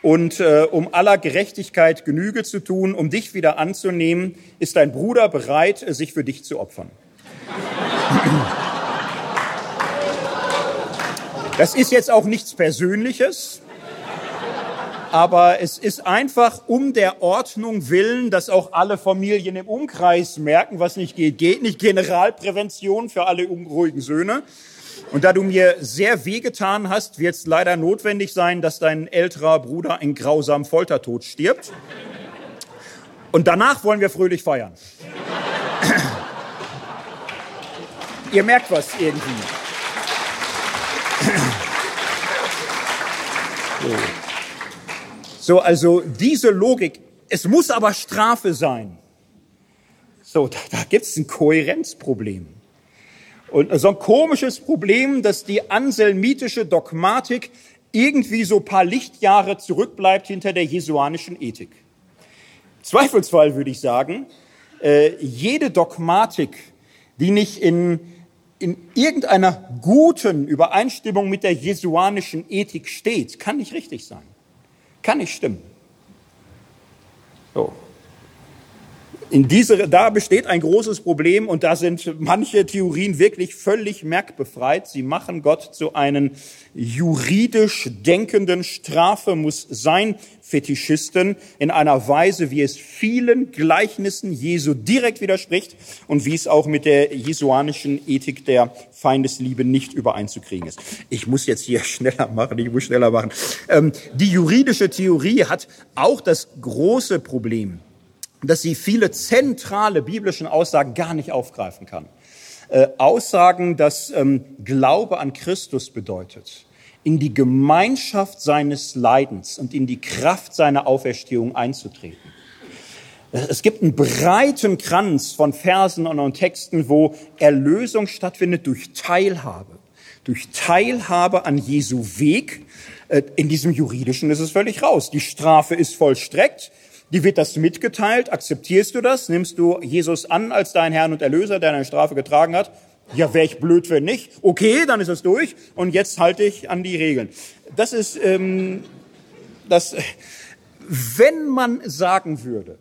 Und äh, um aller Gerechtigkeit Genüge zu tun, um dich wieder anzunehmen, ist dein Bruder bereit, äh, sich für dich zu opfern. Das ist jetzt auch nichts Persönliches, aber es ist einfach um der Ordnung willen, dass auch alle Familien im Umkreis merken, was nicht geht, geht nicht. Generalprävention für alle unruhigen Söhne. Und da du mir sehr wehgetan hast, wird es leider notwendig sein, dass dein älterer Bruder ein grausamen Foltertod stirbt. Und danach wollen wir fröhlich feiern. *clears throat* Ihr merkt was irgendwie. So, also diese Logik, es muss aber Strafe sein. So, da, da gibt es ein Kohärenzproblem. Und so ein komisches Problem, dass die anselmitische Dogmatik irgendwie so paar Lichtjahre zurückbleibt hinter der jesuanischen Ethik. Zweifelsfall würde ich sagen, äh, jede Dogmatik, die nicht in, in irgendeiner guten Übereinstimmung mit der jesuanischen Ethik steht, kann nicht richtig sein. Kann nicht stimmen. So in diese, da besteht ein großes Problem und da sind manche Theorien wirklich völlig merkbefreit. Sie machen Gott zu einem juridisch denkenden Strafe muss sein Fetischisten in einer Weise, wie es vielen Gleichnissen Jesu direkt widerspricht und wie es auch mit der jesuanischen Ethik der Feindesliebe nicht übereinzukriegen ist. Ich muss jetzt hier *laughs* schneller machen, ich muss schneller machen. Ähm, die juridische Theorie hat auch das große Problem, dass sie viele zentrale biblischen Aussagen gar nicht aufgreifen kann. Äh, Aussagen, dass ähm, Glaube an Christus bedeutet, in die Gemeinschaft seines Leidens und in die Kraft seiner Auferstehung einzutreten. Es gibt einen breiten Kranz von Versen und Texten, wo Erlösung stattfindet durch Teilhabe. Durch Teilhabe an Jesu Weg. Äh, in diesem juridischen ist es völlig raus. Die Strafe ist vollstreckt. Die wird das mitgeteilt. Akzeptierst du das? Nimmst du Jesus an als deinen Herrn und Erlöser, der deine Strafe getragen hat? Ja, wäre ich blöd, wenn nicht. Okay, dann ist es durch. Und jetzt halte ich an die Regeln. Das ist ähm, das. Wenn man sagen würde,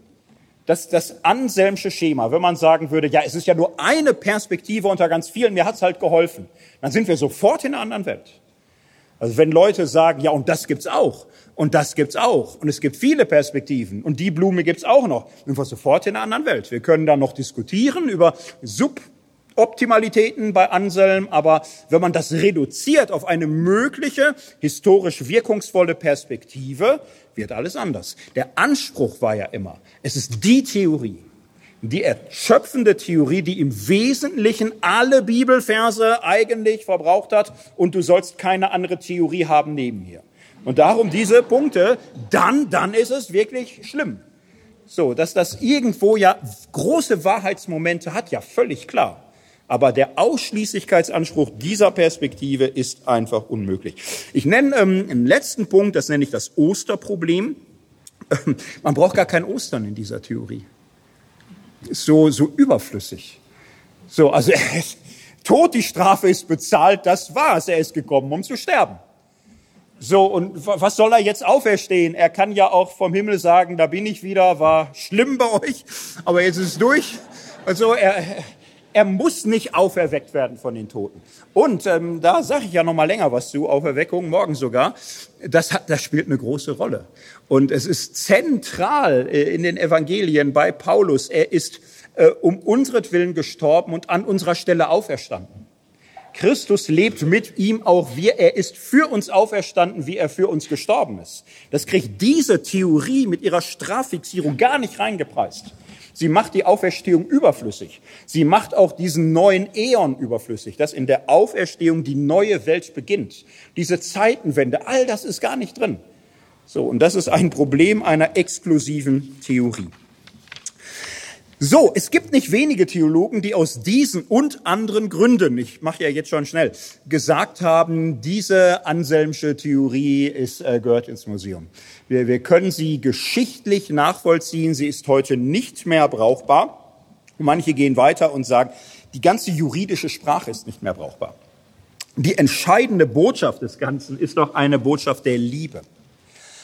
dass das Anselmsche Schema, wenn man sagen würde, ja, es ist ja nur eine Perspektive unter ganz vielen, mir hat's halt geholfen, dann sind wir sofort in einer anderen Welt. Also wenn Leute sagen, ja, und das gibt's auch, und das gibt's auch. Und es gibt viele Perspektiven. Und die Blume gibt's auch noch. Und wir sofort in einer anderen Welt. Wir können da noch diskutieren über Optimalitäten bei Anselm, aber wenn man das reduziert auf eine mögliche, historisch wirkungsvolle Perspektive, wird alles anders. Der Anspruch war ja immer, es ist die Theorie, die erschöpfende Theorie, die im Wesentlichen alle Bibelverse eigentlich verbraucht hat und du sollst keine andere Theorie haben neben mir. Und darum diese Punkte, dann, dann ist es wirklich schlimm. So, dass das irgendwo ja große Wahrheitsmomente hat, ja völlig klar. Aber der Ausschließlichkeitsanspruch dieser Perspektive ist einfach unmöglich. Ich nenne ähm, einen letzten Punkt, das nenne ich das Osterproblem. Ähm, man braucht gar kein Ostern in dieser Theorie so, so überflüssig. So, also *laughs* tot, die Strafe ist bezahlt, das war's. Er ist gekommen, um zu sterben. So, und was soll er jetzt auferstehen? Er kann ja auch vom Himmel sagen, da bin ich wieder, war schlimm bei euch, aber jetzt ist es durch. Also er, er muss nicht auferweckt werden von den Toten. Und ähm, da sage ich ja noch mal länger was zu, Auferweckung, morgen sogar. Das, hat, das spielt eine große Rolle. Und es ist zentral äh, in den Evangelien bei Paulus. Er ist äh, um unsretwillen gestorben und an unserer Stelle auferstanden. Christus lebt mit ihm auch wir. Er ist für uns auferstanden, wie er für uns gestorben ist. Das kriegt diese Theorie mit ihrer Straffixierung gar nicht reingepreist. Sie macht die Auferstehung überflüssig. Sie macht auch diesen neuen Äon überflüssig, dass in der Auferstehung die neue Welt beginnt. Diese Zeitenwende, all das ist gar nicht drin. So, und das ist ein Problem einer exklusiven Theorie. So, es gibt nicht wenige Theologen, die aus diesen und anderen Gründen, ich mache ja jetzt schon schnell, gesagt haben, diese Anselmsche Theorie ist, äh, gehört ins Museum. Wir, wir können sie geschichtlich nachvollziehen, sie ist heute nicht mehr brauchbar. Und manche gehen weiter und sagen, die ganze juridische Sprache ist nicht mehr brauchbar. Die entscheidende Botschaft des Ganzen ist doch eine Botschaft der Liebe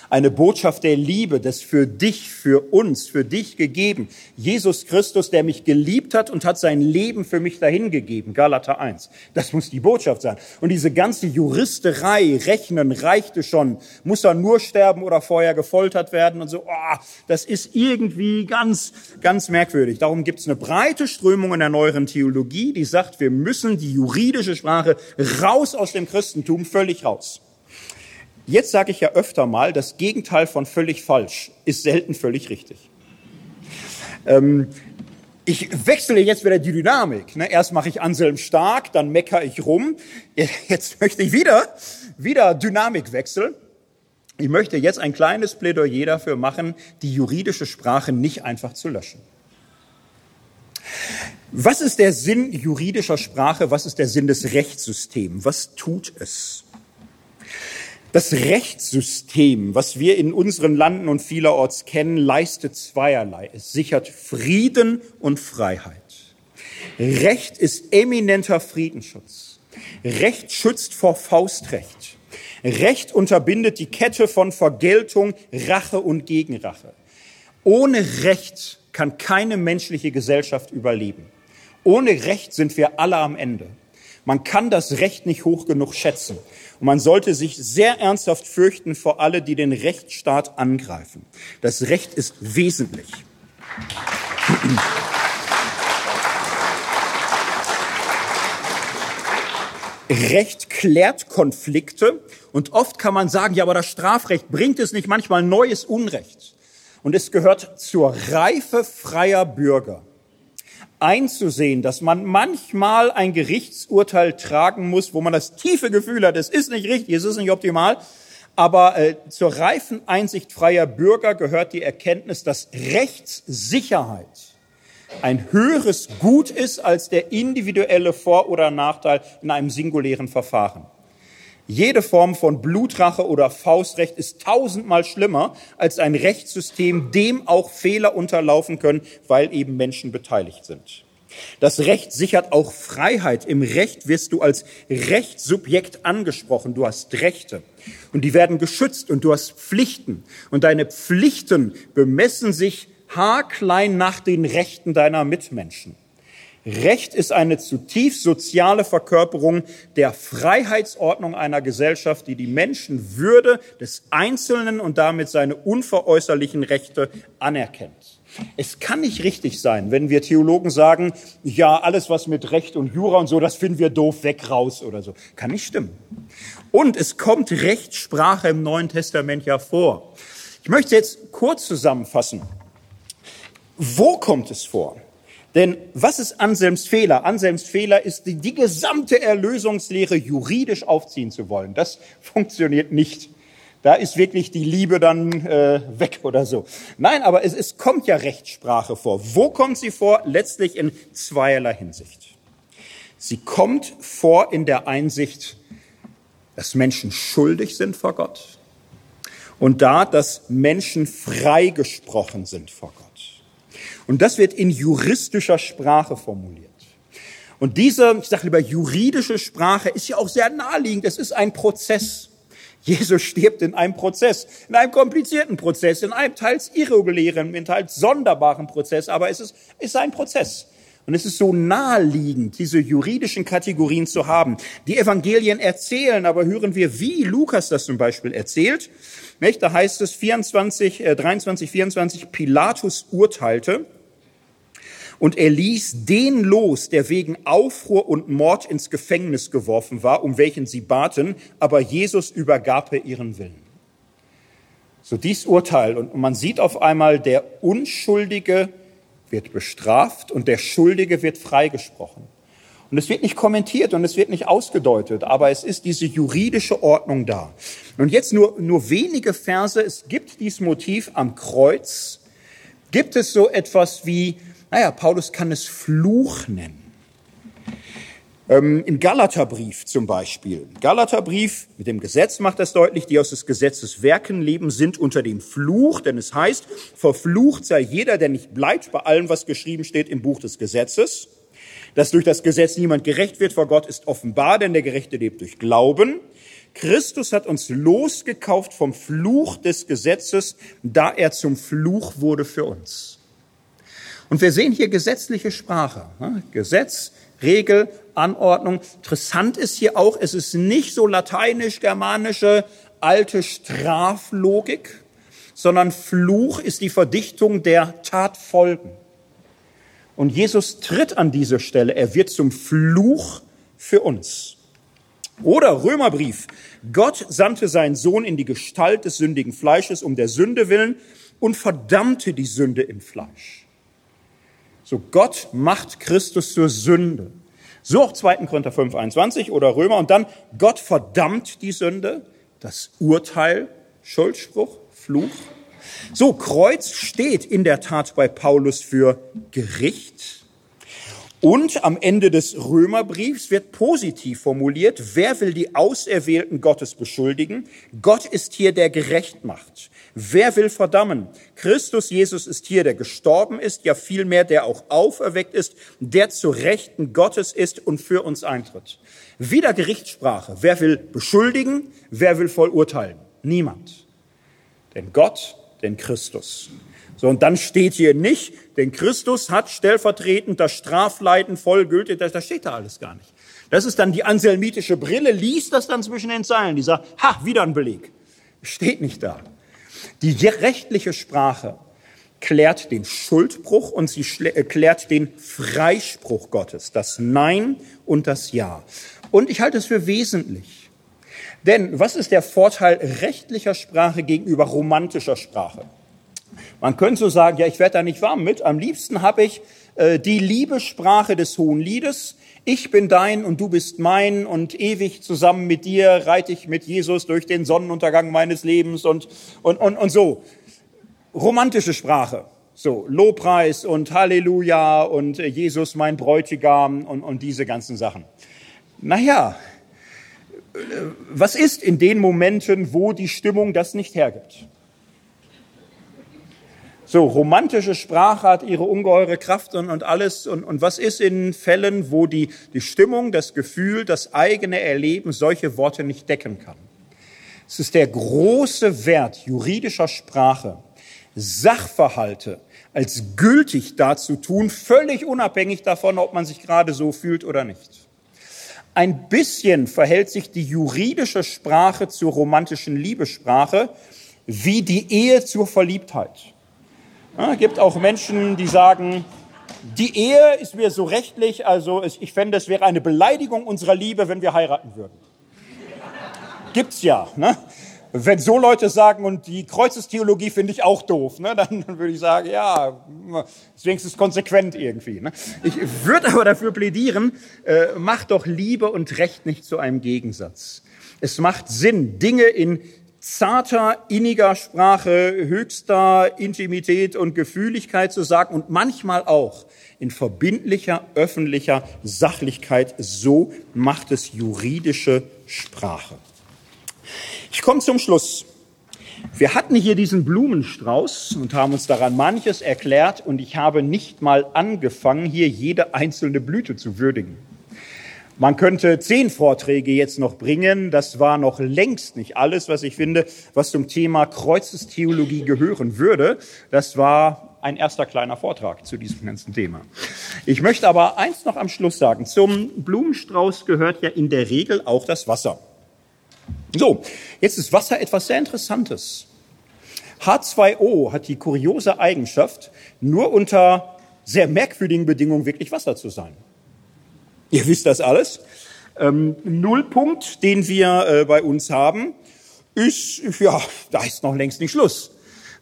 eine Botschaft der Liebe, das für dich, für uns, für dich gegeben. Jesus Christus, der mich geliebt hat und hat sein Leben für mich dahingegeben. Galater 1. Das muss die Botschaft sein. Und diese ganze Juristerei, Rechnen reichte schon. Muss er nur sterben oder vorher gefoltert werden und so. Oh, das ist irgendwie ganz, ganz merkwürdig. Darum gibt es eine breite Strömung in der neueren Theologie, die sagt, wir müssen die juridische Sprache raus aus dem Christentum, völlig raus. Jetzt sage ich ja öfter mal, das Gegenteil von völlig falsch ist selten völlig richtig. Ähm, ich wechsle jetzt wieder die Dynamik. Ne? Erst mache ich Anselm stark, dann mecker ich rum. Jetzt *laughs* möchte ich wieder, wieder Dynamik wechseln. Ich möchte jetzt ein kleines Plädoyer dafür machen, die juridische Sprache nicht einfach zu löschen. Was ist der Sinn juridischer Sprache? Was ist der Sinn des Rechtssystems? Was tut es? Das Rechtssystem, was wir in unseren Landen und vielerorts kennen, leistet zweierlei. Es sichert Frieden und Freiheit. Recht ist eminenter Friedensschutz. Recht schützt vor Faustrecht. Recht unterbindet die Kette von Vergeltung, Rache und Gegenrache. Ohne Recht kann keine menschliche Gesellschaft überleben. Ohne Recht sind wir alle am Ende. Man kann das Recht nicht hoch genug schätzen. Und man sollte sich sehr ernsthaft fürchten vor alle, die den Rechtsstaat angreifen. Das Recht ist wesentlich. Recht klärt Konflikte und oft kann man sagen, ja, aber das Strafrecht bringt es nicht manchmal neues Unrecht. Und es gehört zur Reife freier Bürger einzusehen, dass man manchmal ein Gerichtsurteil tragen muss, wo man das tiefe Gefühl hat, es ist nicht richtig, es ist nicht optimal. Aber äh, zur reifen Einsicht freier Bürger gehört die Erkenntnis, dass Rechtssicherheit ein höheres Gut ist als der individuelle Vor- oder Nachteil in einem singulären Verfahren. Jede Form von Blutrache oder Faustrecht ist tausendmal schlimmer als ein Rechtssystem, dem auch Fehler unterlaufen können, weil eben Menschen beteiligt sind. Das Recht sichert auch Freiheit. Im Recht wirst du als Rechtssubjekt angesprochen. Du hast Rechte und die werden geschützt und du hast Pflichten. Und deine Pflichten bemessen sich haarklein nach den Rechten deiner Mitmenschen. Recht ist eine zutiefst soziale Verkörperung der Freiheitsordnung einer Gesellschaft, die die Menschenwürde des Einzelnen und damit seine unveräußerlichen Rechte anerkennt. Es kann nicht richtig sein, wenn wir Theologen sagen, ja, alles was mit Recht und Jura und so, das finden wir doof weg raus oder so. Kann nicht stimmen. Und es kommt Rechtssprache im Neuen Testament ja vor. Ich möchte jetzt kurz zusammenfassen. Wo kommt es vor? Denn was ist Anselms Fehler? Anselms Fehler ist, die, die gesamte Erlösungslehre juridisch aufziehen zu wollen. Das *laughs* funktioniert nicht. Da ist wirklich die Liebe dann äh, weg oder so. Nein, aber es, es kommt ja Rechtssprache vor. Wo kommt sie vor? Letztlich in zweierlei Hinsicht. Sie kommt vor in der Einsicht, dass Menschen schuldig sind vor Gott und da, dass Menschen freigesprochen sind vor Gott. Und das wird in juristischer Sprache formuliert. Und diese, ich sage lieber juridische Sprache ist ja auch sehr naheliegend. Es ist ein Prozess. Jesus stirbt in einem Prozess, in einem komplizierten Prozess, in einem teils irregulären, in teils sonderbaren Prozess, aber es ist, ist ein Prozess. Und es ist so naheliegend, diese juridischen Kategorien zu haben. Die Evangelien erzählen, aber hören wir, wie Lukas das zum Beispiel erzählt. Da heißt es 24, äh, 23, 24, Pilatus urteilte und er ließ den los, der wegen Aufruhr und Mord ins Gefängnis geworfen war, um welchen sie baten, aber Jesus übergab er ihren Willen. So dies Urteil und man sieht auf einmal, der Unschuldige wird bestraft und der Schuldige wird freigesprochen. Und es wird nicht kommentiert und es wird nicht ausgedeutet, aber es ist diese juridische Ordnung da. Und jetzt nur, nur wenige Verse. Es gibt dieses Motiv am Kreuz. Gibt es so etwas wie, naja, Paulus kann es Fluch nennen. Ähm, Im Galaterbrief zum Beispiel. Galaterbrief mit dem Gesetz macht das deutlich, die aus des Gesetzes Werken leben, sind unter dem Fluch, denn es heißt, verflucht sei jeder, der nicht bleibt bei allem, was geschrieben steht im Buch des Gesetzes. Dass durch das Gesetz niemand gerecht wird vor Gott, ist offenbar, denn der Gerechte lebt durch Glauben. Christus hat uns losgekauft vom Fluch des Gesetzes, da er zum Fluch wurde für uns. Und wir sehen hier gesetzliche Sprache. Ne? Gesetz, Regel, Anordnung. Interessant ist hier auch, es ist nicht so lateinisch-germanische alte Straflogik, sondern Fluch ist die Verdichtung der Tatfolgen. Und Jesus tritt an diese Stelle. Er wird zum Fluch für uns. Oder Römerbrief. Gott sandte seinen Sohn in die Gestalt des sündigen Fleisches um der Sünde willen und verdammte die Sünde im Fleisch. So Gott macht Christus zur Sünde. So auch 2. Korinther 5, 21 oder Römer. Und dann Gott verdammt die Sünde, das Urteil, Schuldspruch, Fluch. So, Kreuz steht in der Tat bei Paulus für Gericht. Und am Ende des Römerbriefs wird positiv formuliert, wer will die Auserwählten Gottes beschuldigen? Gott ist hier, der gerecht macht. Wer will verdammen? Christus Jesus ist hier, der gestorben ist, ja vielmehr, der auch auferweckt ist, der zu Rechten Gottes ist und für uns eintritt. Wieder Gerichtssprache. Wer will beschuldigen? Wer will verurteilen? Niemand. Denn Gott, denn Christus. So, und dann steht hier nicht, denn Christus hat stellvertretend das Strafleiden vollgültig, das, das steht da alles gar nicht. Das ist dann die anselmitische Brille, liest das dann zwischen den Zeilen, die sagt, ha, wieder ein Beleg. Steht nicht da. Die rechtliche Sprache klärt den Schuldbruch und sie äh, klärt den Freispruch Gottes, das Nein und das Ja. Und ich halte es für wesentlich. Denn was ist der Vorteil rechtlicher Sprache gegenüber romantischer Sprache? Man könnte so sagen, ja, ich werde da nicht warm mit. Am liebsten habe ich äh, die Liebessprache des Hohen Liedes. Ich bin dein und du bist mein und ewig zusammen mit dir reite ich mit Jesus durch den Sonnenuntergang meines Lebens und, und, und, und so. Romantische Sprache. So, Lobpreis und Halleluja und äh, Jesus mein Bräutigam und, und diese ganzen Sachen. Naja, äh, was ist in den Momenten, wo die Stimmung das nicht hergibt? So, romantische Sprache hat ihre ungeheure Kraft und, und alles. Und, und was ist in Fällen, wo die, die Stimmung, das Gefühl, das eigene Erleben solche Worte nicht decken kann? Es ist der große Wert juridischer Sprache, Sachverhalte als gültig dazu tun, völlig unabhängig davon, ob man sich gerade so fühlt oder nicht. Ein bisschen verhält sich die juridische Sprache zur romantischen Liebessprache wie die Ehe zur Verliebtheit. Ja, gibt auch Menschen, die sagen, die Ehe ist mir so rechtlich, also ich fände, es wäre eine Beleidigung unserer Liebe, wenn wir heiraten würden. Gibt's ja. Ne? Wenn so Leute sagen, und die Kreuzestheologie finde ich auch doof, ne, dann, würde ich sagen, ja, ist wenigstens konsequent irgendwie. Ne? Ich würde aber dafür plädieren, äh, macht doch Liebe und Recht nicht zu einem Gegensatz. Es macht Sinn, Dinge in zarter, inniger Sprache, höchster Intimität und Gefühligkeit zu sagen und manchmal auch in verbindlicher, öffentlicher Sachlichkeit. So macht es juridische Sprache. Ich komme zum Schluss. Wir hatten hier diesen Blumenstrauß und haben uns daran manches erklärt und ich habe nicht mal angefangen, hier jede einzelne Blüte zu würdigen. Man könnte zehn Vorträge jetzt noch bringen. Das war noch längst nicht alles, was ich finde, was zum Thema Kreuzestheologie gehören würde. Das war ein erster kleiner Vortrag zu diesem ganzen Thema. Ich möchte aber eins noch am Schluss sagen. Zum Blumenstrauß gehört ja in der Regel auch das Wasser. So, jetzt ist Wasser etwas sehr Interessantes. H2O hat die kuriose Eigenschaft, nur unter sehr merkwürdigen Bedingungen wirklich Wasser zu sein. Ihr wisst das alles. Ähm, Nullpunkt, den wir äh, bei uns haben, ist, ja, da ist noch längst nicht Schluss.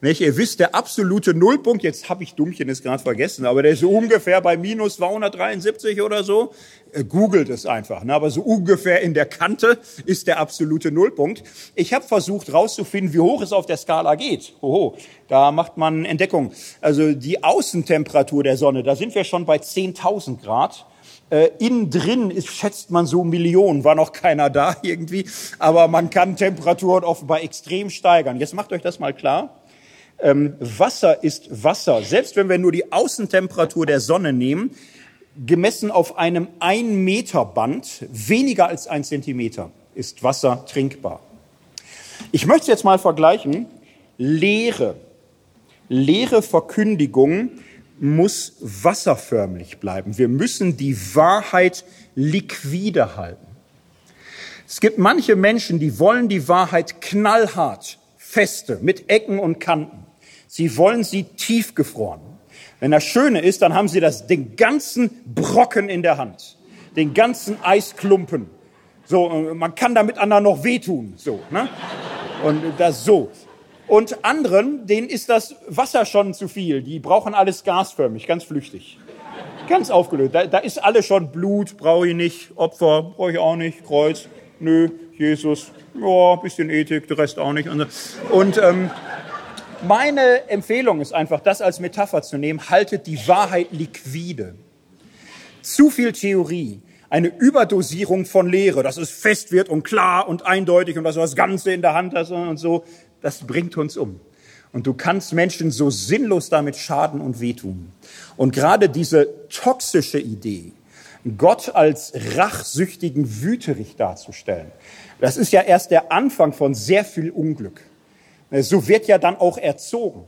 Nicht? Ihr wisst, der absolute Nullpunkt, jetzt habe ich Dummchen es gerade vergessen, aber der ist so ungefähr bei minus 273 oder so. Äh, googelt es einfach, ne? aber so ungefähr in der Kante ist der absolute Nullpunkt. Ich habe versucht herauszufinden, wie hoch es auf der Skala geht. Oho, da macht man Entdeckung. Also die Außentemperatur der Sonne, da sind wir schon bei 10.000 Grad. Äh, innen drin ist, schätzt man so Millionen, war noch keiner da *laughs* irgendwie, aber man kann Temperaturen offenbar extrem steigern. Jetzt macht euch das mal klar. Ähm, Wasser ist Wasser. Selbst wenn wir nur die Außentemperatur der Sonne nehmen, gemessen auf einem 1 Meter Band, weniger als ein Zentimeter, ist Wasser trinkbar. Ich möchte jetzt mal vergleichen. Lehre, leere Verkündigung muss wasserförmlich bleiben. Wir müssen die Wahrheit liquide halten. Es gibt manche Menschen, die wollen die Wahrheit knallhart, feste, mit Ecken und Kanten. Sie wollen sie tiefgefroren. Wenn das Schöne ist, dann haben sie das, den ganzen Brocken in der Hand, den ganzen Eisklumpen. So, man kann damit anderen noch wehtun, so, ne? Und das so. Und anderen, denen ist das Wasser schon zu viel. Die brauchen alles gasförmig, ganz flüchtig. Ganz aufgelöst. Da, da ist alles schon Blut, brauche ich nicht. Opfer, brauche ich auch nicht. Kreuz, nö. Jesus, ja, bisschen Ethik, der Rest auch nicht. Und ähm, meine Empfehlung ist einfach, das als Metapher zu nehmen. Haltet die Wahrheit liquide. Zu viel Theorie, eine Überdosierung von Lehre, dass es fest wird und klar und eindeutig und dass du das Ganze in der Hand hast und so, das bringt uns um. Und du kannst Menschen so sinnlos damit schaden und wehtun. Und gerade diese toxische Idee, Gott als rachsüchtigen Wüterich darzustellen, das ist ja erst der Anfang von sehr viel Unglück. So wird ja dann auch erzogen.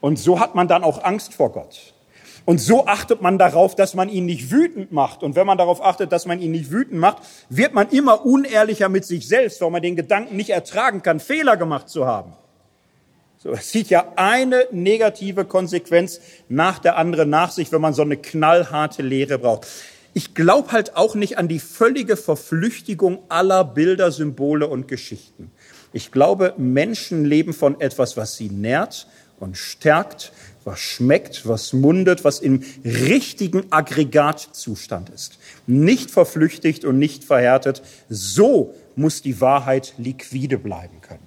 Und so hat man dann auch Angst vor Gott. Und so achtet man darauf, dass man ihn nicht wütend macht. Und wenn man darauf achtet, dass man ihn nicht wütend macht, wird man immer unehrlicher mit sich selbst, weil man den Gedanken nicht ertragen kann, Fehler gemacht zu haben. So, es zieht ja eine negative Konsequenz nach der anderen nach sich, wenn man so eine knallharte Lehre braucht. Ich glaube halt auch nicht an die völlige Verflüchtigung aller Bilder, Symbole und Geschichten. Ich glaube, Menschen leben von etwas, was sie nährt und stärkt was schmeckt, was mundet, was im richtigen Aggregatzustand ist. Nicht verflüchtigt und nicht verhärtet. So muss die Wahrheit liquide bleiben können.